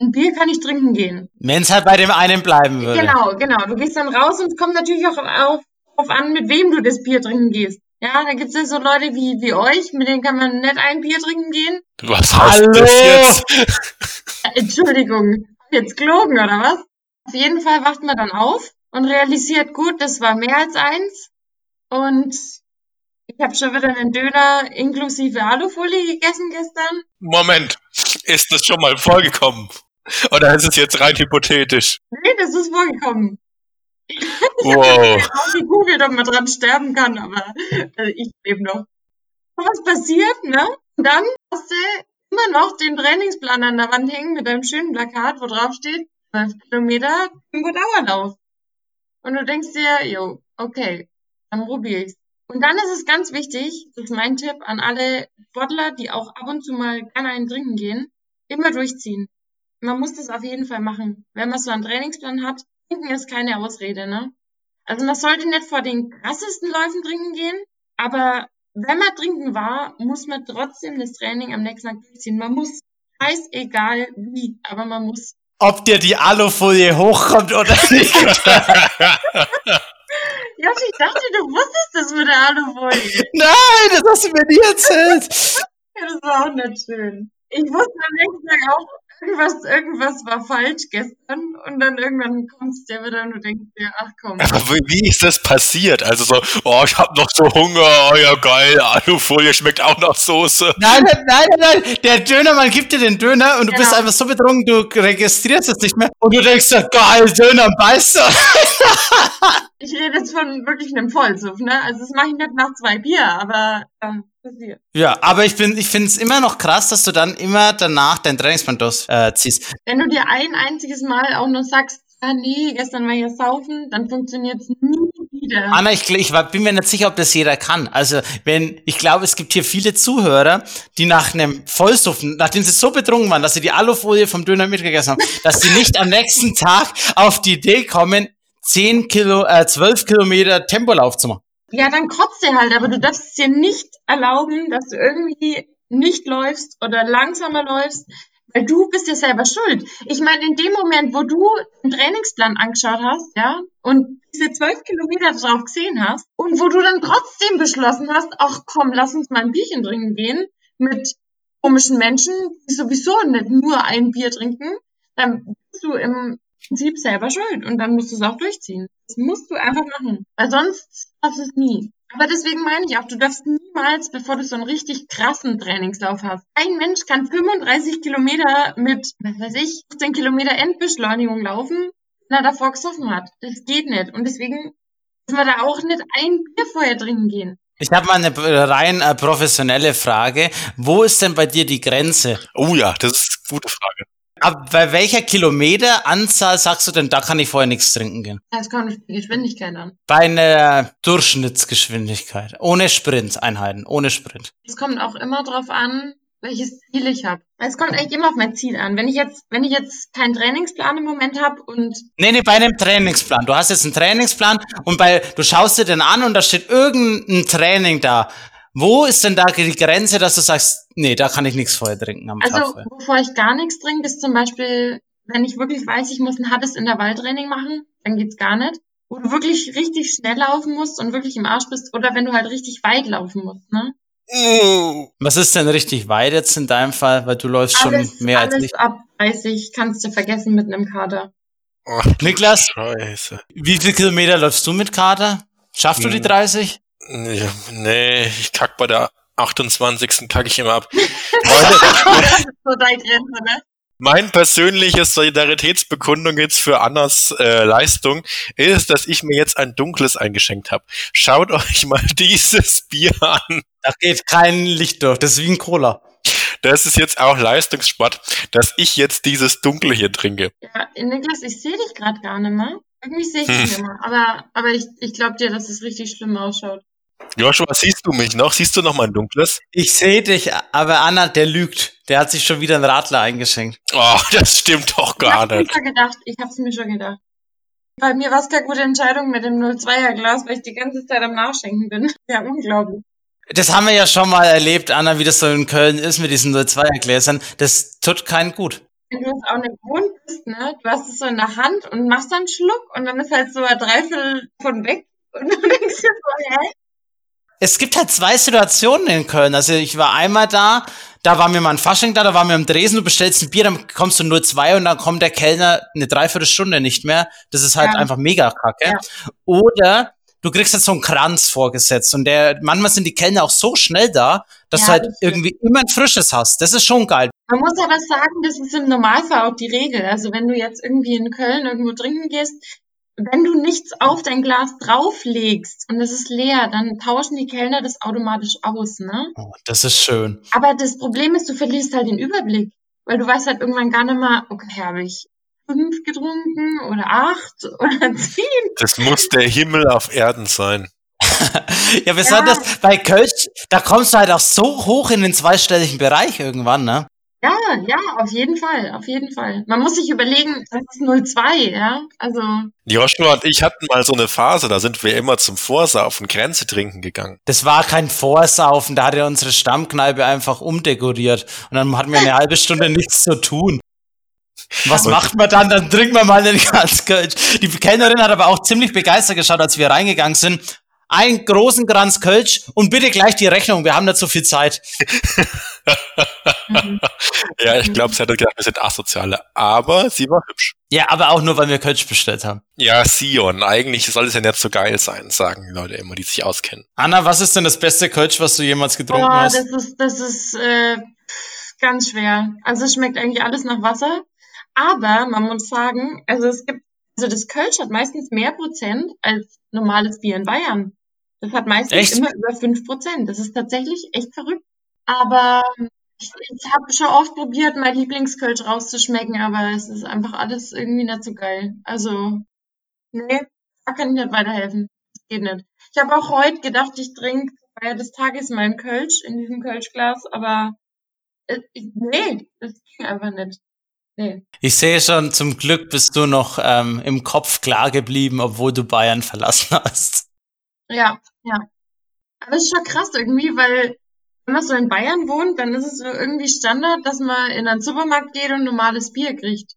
Ein Bier kann ich trinken gehen. Wenn es halt bei dem einen bleiben würde. Genau, genau. Du gehst dann raus und es kommt natürlich auch auf, auf an, mit wem du das Bier trinken gehst. Ja, da gibt's ja so Leute wie, wie euch, mit denen kann man nicht ein Bier trinken gehen. Was heißt Hallo? das jetzt? Entschuldigung, jetzt gelogen oder was? Auf jeden Fall wacht man dann auf und realisiert, gut, das war mehr als eins. Und ich habe schon wieder einen Döner inklusive Alufolie gegessen gestern. Moment, ist das schon mal vorgekommen? Oder ist es jetzt rein hypothetisch? Nee, das ist vorgekommen. Wow. Ich habe auch gegoogelt, ob man dran sterben kann, aber äh, ich lebe noch. Was passiert, ne? Und dann hast du immer noch den Trainingsplan an der Wand hängen mit einem schönen Plakat, wo drauf steht, 12 Kilometer Tempo Dauerlauf. Und du denkst dir, jo, okay, dann probiere ich's. Und dann ist es ganz wichtig, das ist mein Tipp an alle Sportler, die auch ab und zu mal gerne einen trinken gehen, immer durchziehen. Man muss das auf jeden Fall machen. Wenn man so einen Trainingsplan hat, trinken ist keine Ausrede, ne? Also man sollte nicht vor den krassesten Läufen trinken gehen, aber wenn man trinken war, muss man trotzdem das Training am nächsten Tag durchziehen. Man muss, scheißegal wie, aber man muss. Ob dir die Alufolie hochkommt oder nicht. Josh, ich dachte, du wusstest das mit der Alufolie. Nein, das hast du mir nie erzählt. Ja, das war auch nicht schön. Ich wusste am nächsten Tag auch, irgendwas, irgendwas war falsch gestern und dann irgendwann kommst du ja wieder und du denkst dir, ach komm. Aber wie, ist das passiert? Also so, oh, ich hab noch so Hunger, oh ja geil, Alufolie schmeckt auch nach Soße. Nein, nein, nein, nein, nein. Der Dönermann gibt dir den Döner und du bist Genau. einfach so betrunken, du registrierst es nicht mehr. Und du denkst dir, geil, Döner, beißt du. Ich rede jetzt von wirklich einem Vollsuff, ne? Also das mache ich nicht nach zwei Bier, aber ähm, passiert. Ja, aber ich bin, ich finde es immer noch krass, dass du dann immer danach dein Trainingsplan äh, ziehst. Wenn du dir ein einziges Mal auch nur sagst, ah nee, gestern war ja saufen, dann funktioniert's nie wieder. Anna, ich, ich war- bin mir nicht sicher, ob das jeder kann. Also, wenn, ich glaube, es gibt hier viele Zuhörer, die nach einem Vollsuffen, nachdem sie so betrunken waren, dass sie die Alufolie vom Döner mitgegessen haben, dass sie nicht am nächsten Tag auf die Idee kommen, 10 Kilo, äh, 12 Kilometer Tempolauf zu machen. Ja, dann kotzt er halt, aber du darfst es dir nicht erlauben, dass du irgendwie nicht läufst oder langsamer läufst, weil du bist ja selber schuld. Ich meine, in dem Moment, wo du den Trainingsplan angeschaut hast, ja, und diese zwölf Kilometer drauf gesehen hast und wo du dann trotzdem beschlossen hast, ach komm, lass uns mal ein Bierchen trinken gehen mit komischen Menschen, die sowieso nicht nur ein Bier trinken, dann bist du im Prinzip selber schuld und dann musst du es auch durchziehen. Das musst du einfach machen, weil sonst schaffst du es nie. Aber deswegen meine ich auch, du darfst niemals, bevor du so einen richtig krassen Trainingslauf hast. Ein Mensch kann 35 Kilometer mit, was weiß ich, 15 Kilometer Endbeschleunigung laufen, wenn er davor gesoffen hat. Das geht nicht. Und deswegen müssen wir da auch nicht ein Bier vorher trinken gehen. Ich habe mal eine rein äh, professionelle Frage. Wo ist denn bei dir die Grenze? Oh ja, das ist eine gute Frage. Ab bei welcher Kilometeranzahl sagst du denn, da kann ich vorher nichts trinken gehen? Das kommt auf die Geschwindigkeit an. Bei einer Durchschnittsgeschwindigkeit. Ohne Sprinteinheiten, ohne Sprint. Es kommt auch immer drauf an, welches Ziel ich habe. Es kommt eigentlich immer auf mein Ziel an. Wenn ich jetzt, wenn ich jetzt keinen Trainingsplan im Moment habe und Nee, nee, bei einem Trainingsplan. Du hast jetzt einen Trainingsplan und bei, du schaust dir den an und da steht irgendein Training da. Wo ist denn da die Grenze, dass du sagst, nee, da kann ich nichts vorher trinken am Tag Also, bevor ich gar nichts trinke, ist zum Beispiel, wenn ich wirklich weiß, ich muss ein hartes Intervalltraining machen, dann geht's gar nicht. Wo du wirklich richtig schnell laufen musst und wirklich im Arsch bist, oder wenn du halt richtig weit laufen musst, ne? Mm. Was ist denn richtig weit jetzt in deinem Fall, weil du läufst schon Alles, mehr als alles ich. ab 30 kannst du vergessen mit einem Kater. Ach, Niklas, Scheiße. wie viele Kilometer läufst du mit Kater? Schaffst du die Hm. 30? Ja, nee, ich kack bei der 28. kacke ich immer ab. Meine, so deine Grenze, ne? mein persönliches Solidaritätsbekundung jetzt für Annas äh, Leistung ist, dass ich mir jetzt ein dunkles eingeschenkt habe. Schaut euch mal dieses Bier an. Da geht kein Licht durch. Das ist wie ein Cola. Das ist jetzt auch Leistungssport, dass ich jetzt dieses Dunkle hier trinke. Ja, Niklas, ich sehe dich gerade gar nicht mehr. Irgendwie sehe ich dich nicht mehr. Aber, aber ich, ich glaube dir, dass es richtig schlimm ausschaut. Joshua, siehst du mich noch? Siehst du noch mein dunkles? Ich sehe dich, aber Anna, der lügt. Der hat sich schon wieder einen Radler eingeschenkt. Oh, das stimmt doch Ich gar hab's mir nicht. schon gedacht. Ich hab's mir schon gedacht. Bei mir war es keine gute Entscheidung mit dem 02er Glas, weil ich die ganze Zeit am Nachschenken bin. Ja, unglaublich. Das haben wir ja schon mal erlebt, Anna, wie das so in Köln ist mit diesen 02er Gläsern. Das tut keinen gut. Wenn du es auch nicht gewohnt bist, ne? Du hast es so in der Hand und machst dann einen Schluck und dann ist halt so ein Dreiviertel von weg und du denkst dir so, hä? Es gibt halt zwei Situationen in Köln. Also ich war einmal da, da war mir mal ein Fasching da, da war mir am Dresen, du bestellst ein Bier, dann kommst du nur zwei und dann kommt der Kellner eine Dreiviertelstunde nicht mehr. Das ist halt Ja. einfach mega kacke. Ja. Oder du kriegst jetzt so einen Kranz vorgesetzt und der, manchmal sind die Kellner auch so schnell da, dass Ja, du halt irgendwie immer ein frisches hast. Das ist schon geil. Man muss aber sagen, das ist im Normalfall auch die Regel. Also wenn du jetzt irgendwie in Köln irgendwo trinken gehst, wenn du nichts auf dein Glas drauflegst und es ist leer, dann tauschen die Kellner das automatisch aus, ne? Oh, das ist schön. Aber das Problem ist, du verlierst halt den Überblick, weil du weißt halt irgendwann gar nicht mehr, okay, habe ich fünf getrunken oder acht oder zehn? Das muss der Himmel auf Erden sein. Ja, besonders bei Kölsch, da kommst du halt auch so hoch in den zweistelligen Bereich irgendwann, ne? Ja, ja, auf jeden Fall, auf jeden Fall. Man muss sich überlegen, das ist 02, ja? Also, Joshua und ich hatten mal so eine Phase, da sind wir immer zum Vorsaufen Grenze trinken gegangen. Das war kein Vorsaufen, da hat er unsere Stammkneipe einfach umdekoriert und dann hatten wir eine halbe Stunde nichts zu tun. Was macht man dann? Dann trinken wir mal einen ganz Kölsch. Die Kellnerin hat aber auch ziemlich begeistert geschaut, als wir reingegangen sind. Einen großen Kranz Kölsch und bitte gleich die Rechnung, wir haben nicht so viel Zeit. mhm. Ja, ich glaube, sie hat gedacht, wir sind asoziale, aber sie war hübsch. Ja, aber auch nur, weil wir Kölsch bestellt haben. Ja, Sion, eigentlich soll es ja nicht so geil sein, sagen die Leute immer, die sich auskennen. Anna, was ist denn das beste Kölsch, was du jemals getrunken boah, hast? das ist, das ist äh, ganz schwer. Also es schmeckt eigentlich alles nach Wasser. Aber man muss sagen, also es gibt, also das Kölsch hat meistens mehr Prozent als normales Bier in Bayern. Das hat meistens Echt? immer über fünf Prozent. Das ist tatsächlich echt verrückt. Aber ich, ich habe schon oft probiert, mein Lieblingskölsch rauszuschmecken, aber es ist einfach alles irgendwie nicht so geil. Also, nee, da kann ich nicht weiterhelfen. Das geht nicht. Ich habe auch heute gedacht, ich trinke Feier des Tages meinen Kölsch in diesem Kölschglas, aber äh, nee, das ging einfach nicht. Nee. Ich sehe schon, zum Glück bist du noch ähm, im Kopf klar geblieben, obwohl du Bayern verlassen hast. Ja, ja. Aber es ist schon krass irgendwie, weil wenn man so in Bayern wohnt, dann ist es so irgendwie Standard, dass man in einen Supermarkt geht und normales Bier kriegt.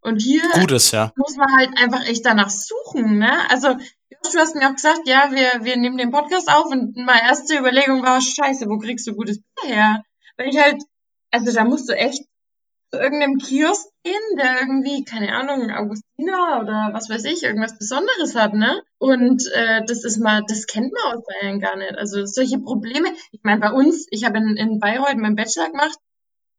Und hier Gutes, ja. muss man halt einfach echt danach suchen, ne? Also, du hast mir auch gesagt, ja, wir, wir nehmen den Podcast auf und meine erste Überlegung war, scheiße, wo kriegst du gutes Bier her? Weil ich halt, also da musst du echt zu irgendeinem Kiosk gehen, der irgendwie, keine Ahnung, Augustiner oder was weiß ich, irgendwas Besonderes hat, ne? Und äh, das ist mal, das kennt man aus Bayern gar nicht. Also solche Probleme, ich meine, bei uns, ich habe in, in Bayreuth meinen Bachelor gemacht,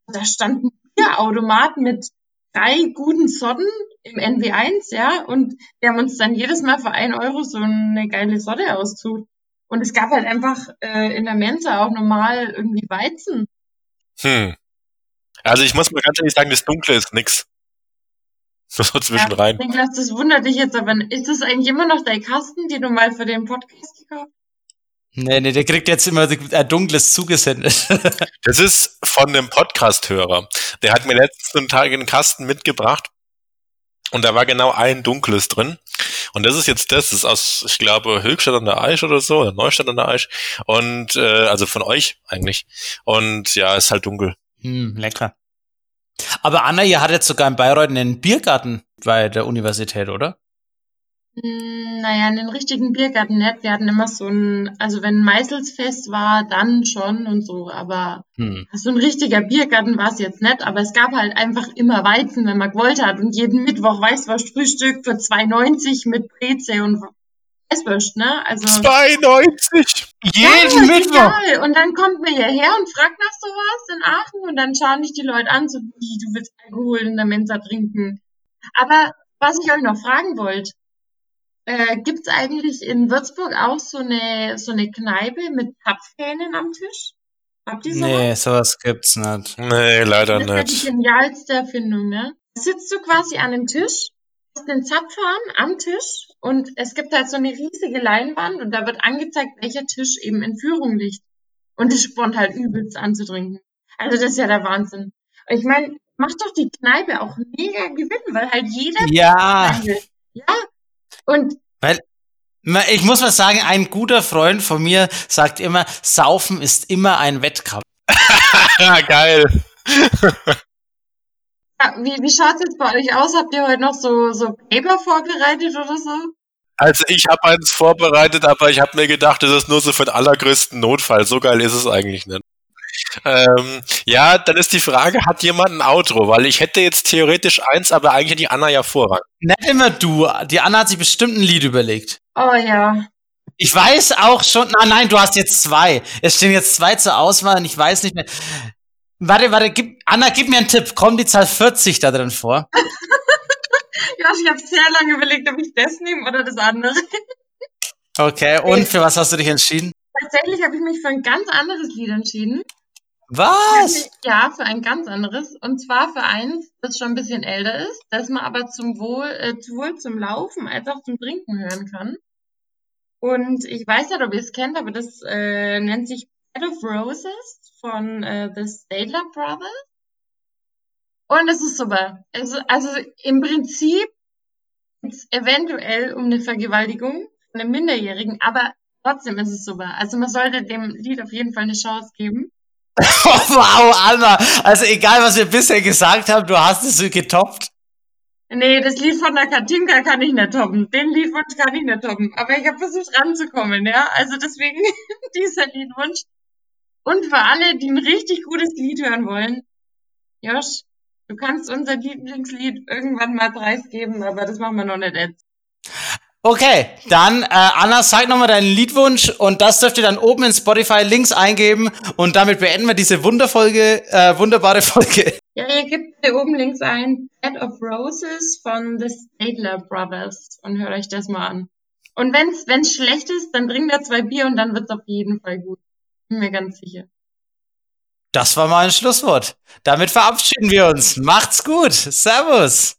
da stand ein Bierautomat mit drei guten Sorten im NW1, ja, und wir haben uns dann jedes Mal für ein Euro so eine geile Sorte ausgesucht. Und es gab halt einfach äh, in der Mensa auch normal irgendwie Weizen. Hm. Also ich muss mal ganz ehrlich sagen, das Dunkle ist nix. So zwischen rein. Niklas, das wundert dich jetzt, aber ist das eigentlich immer noch dein Kasten, die du mal für den Podcast gekauft hast? Nee, nee, der kriegt jetzt immer ein dunkles zugesendet. Das ist von einem Podcast-Hörer. Der hat mir letzten Tag einen Kasten mitgebracht und da war genau ein dunkles drin. Und das ist jetzt das, das ist aus, ich glaube, Höchstadt an der Aisch oder so, oder Neustadt an der Aisch. Und äh, also von euch eigentlich. Und ja, ist halt dunkel. Hm, lecker. Aber Anna, ihr hattet sogar in Bayreuth einen Biergarten bei der Universität, oder? Hm, Naja, einen richtigen Biergarten nicht. Wir hatten immer so ein, also wenn Meißelsfest war, dann schon und so, aber Hm. so ein richtiger Biergarten war es jetzt nicht, aber es gab halt einfach immer Weizen, wenn man gewollt hat und jeden Mittwoch Weißwurst Frühstück für 2,90 mit Breze und Weißwurst, ne? Also 92! Jeden ja, Mittwoch! genial. Und dann kommt man hierher und fragt nach sowas in Aachen und dann schauen dich die Leute an, so wie du willst Alkohol in der Mensa trinken. Aber was ich euch noch fragen wollte, äh, gibt's eigentlich in Würzburg auch so eine so eine Kneipe mit Zapfhähnen am Tisch? Habt ihr sowas? Nee, sowas gibt's nicht. Nee, leider Das ist ja die nicht. genialste Erfindung, ne? Sitzt du quasi an einem Tisch, den Zapfhahn am Tisch und es gibt halt so eine riesige Leinwand und da wird angezeigt, welcher Tisch eben in Führung liegt. Und es spornt halt übelst an zu trinken. Also das ist ja der Wahnsinn. Und Ich meine, macht doch die Kneipe auch mega Gewinn, weil halt jeder Ja, will. Ja, Und Weil ich muss mal sagen, ein guter Freund von mir sagt immer, Saufen ist immer ein Wettkampf. Geil. Ja, wie, wie schaut's jetzt bei euch aus? Habt ihr heute noch so, so Paper vorbereitet oder so? Also ich habe eins vorbereitet, aber ich habe mir gedacht, das ist nur so für den allergrößten Notfall. So geil ist es eigentlich nicht. Ähm, ja, dann ist die Frage, hat jemand ein Outro? Weil ich hätte jetzt theoretisch eins, aber eigentlich hat die Anna ja Vorrang. Nicht immer du. Die Anna hat sich bestimmt ein Lied überlegt. Oh ja. Ich weiß auch schon, nein, nein, du hast jetzt zwei. Es stehen jetzt zwei zur Auswahl und ich weiß nicht mehr. Warte, warte, gib, Anna, gib mir einen Tipp. Kommt die Zahl 40 da drin vor? ja, ich habe sehr lange überlegt, ob ich das nehme oder das andere. Okay, und für was hast du dich entschieden? Tatsächlich habe ich mich für ein ganz anderes Lied entschieden. Was? Ja, für ein ganz anderes. Und zwar für eins, das schon ein bisschen älter ist, das man aber zum Wohl, äh, sowohl zum Laufen als auch zum Trinken hören kann. Und ich weiß nicht, ob ihr es kennt, aber das äh, nennt sich Bed of Roses von äh, The Stadler Brothers. Und es ist super. Also, also im Prinzip es eventuell um eine Vergewaltigung von einem Minderjährigen, aber trotzdem ist es super. Also man sollte dem Lied auf jeden Fall eine Chance geben. wow, Anna. Also egal, was wir bisher gesagt haben, du hast es getoppt. Nee, das Lied von der Katinka kann ich nicht toppen. Den Liedwunsch kann ich nicht toppen. Aber ich habe versucht ranzukommen, ja. Also deswegen dieser Liedwunsch. Und für alle, die ein richtig gutes Lied hören wollen, Josh, du kannst unser Lieblingslied irgendwann mal preisgeben, aber das machen wir noch nicht jetzt. Okay, dann äh, Anna, sag nochmal deinen Liedwunsch und das dürft ihr dann oben in Spotify Links eingeben und damit beenden wir diese wunderfolge, äh, wunderbare Folge. Ja, ihr gebt hier oben links ein Bed of Roses von The Stadler Brothers und hört euch das mal an. Und wenn's wenn's schlecht ist, dann trinkt er zwei Bier und dann wird's auf jeden Fall gut. Bin mir ganz sicher. Das war mal ein Schlusswort. Damit verabschieden wir uns. Macht's gut. Servus.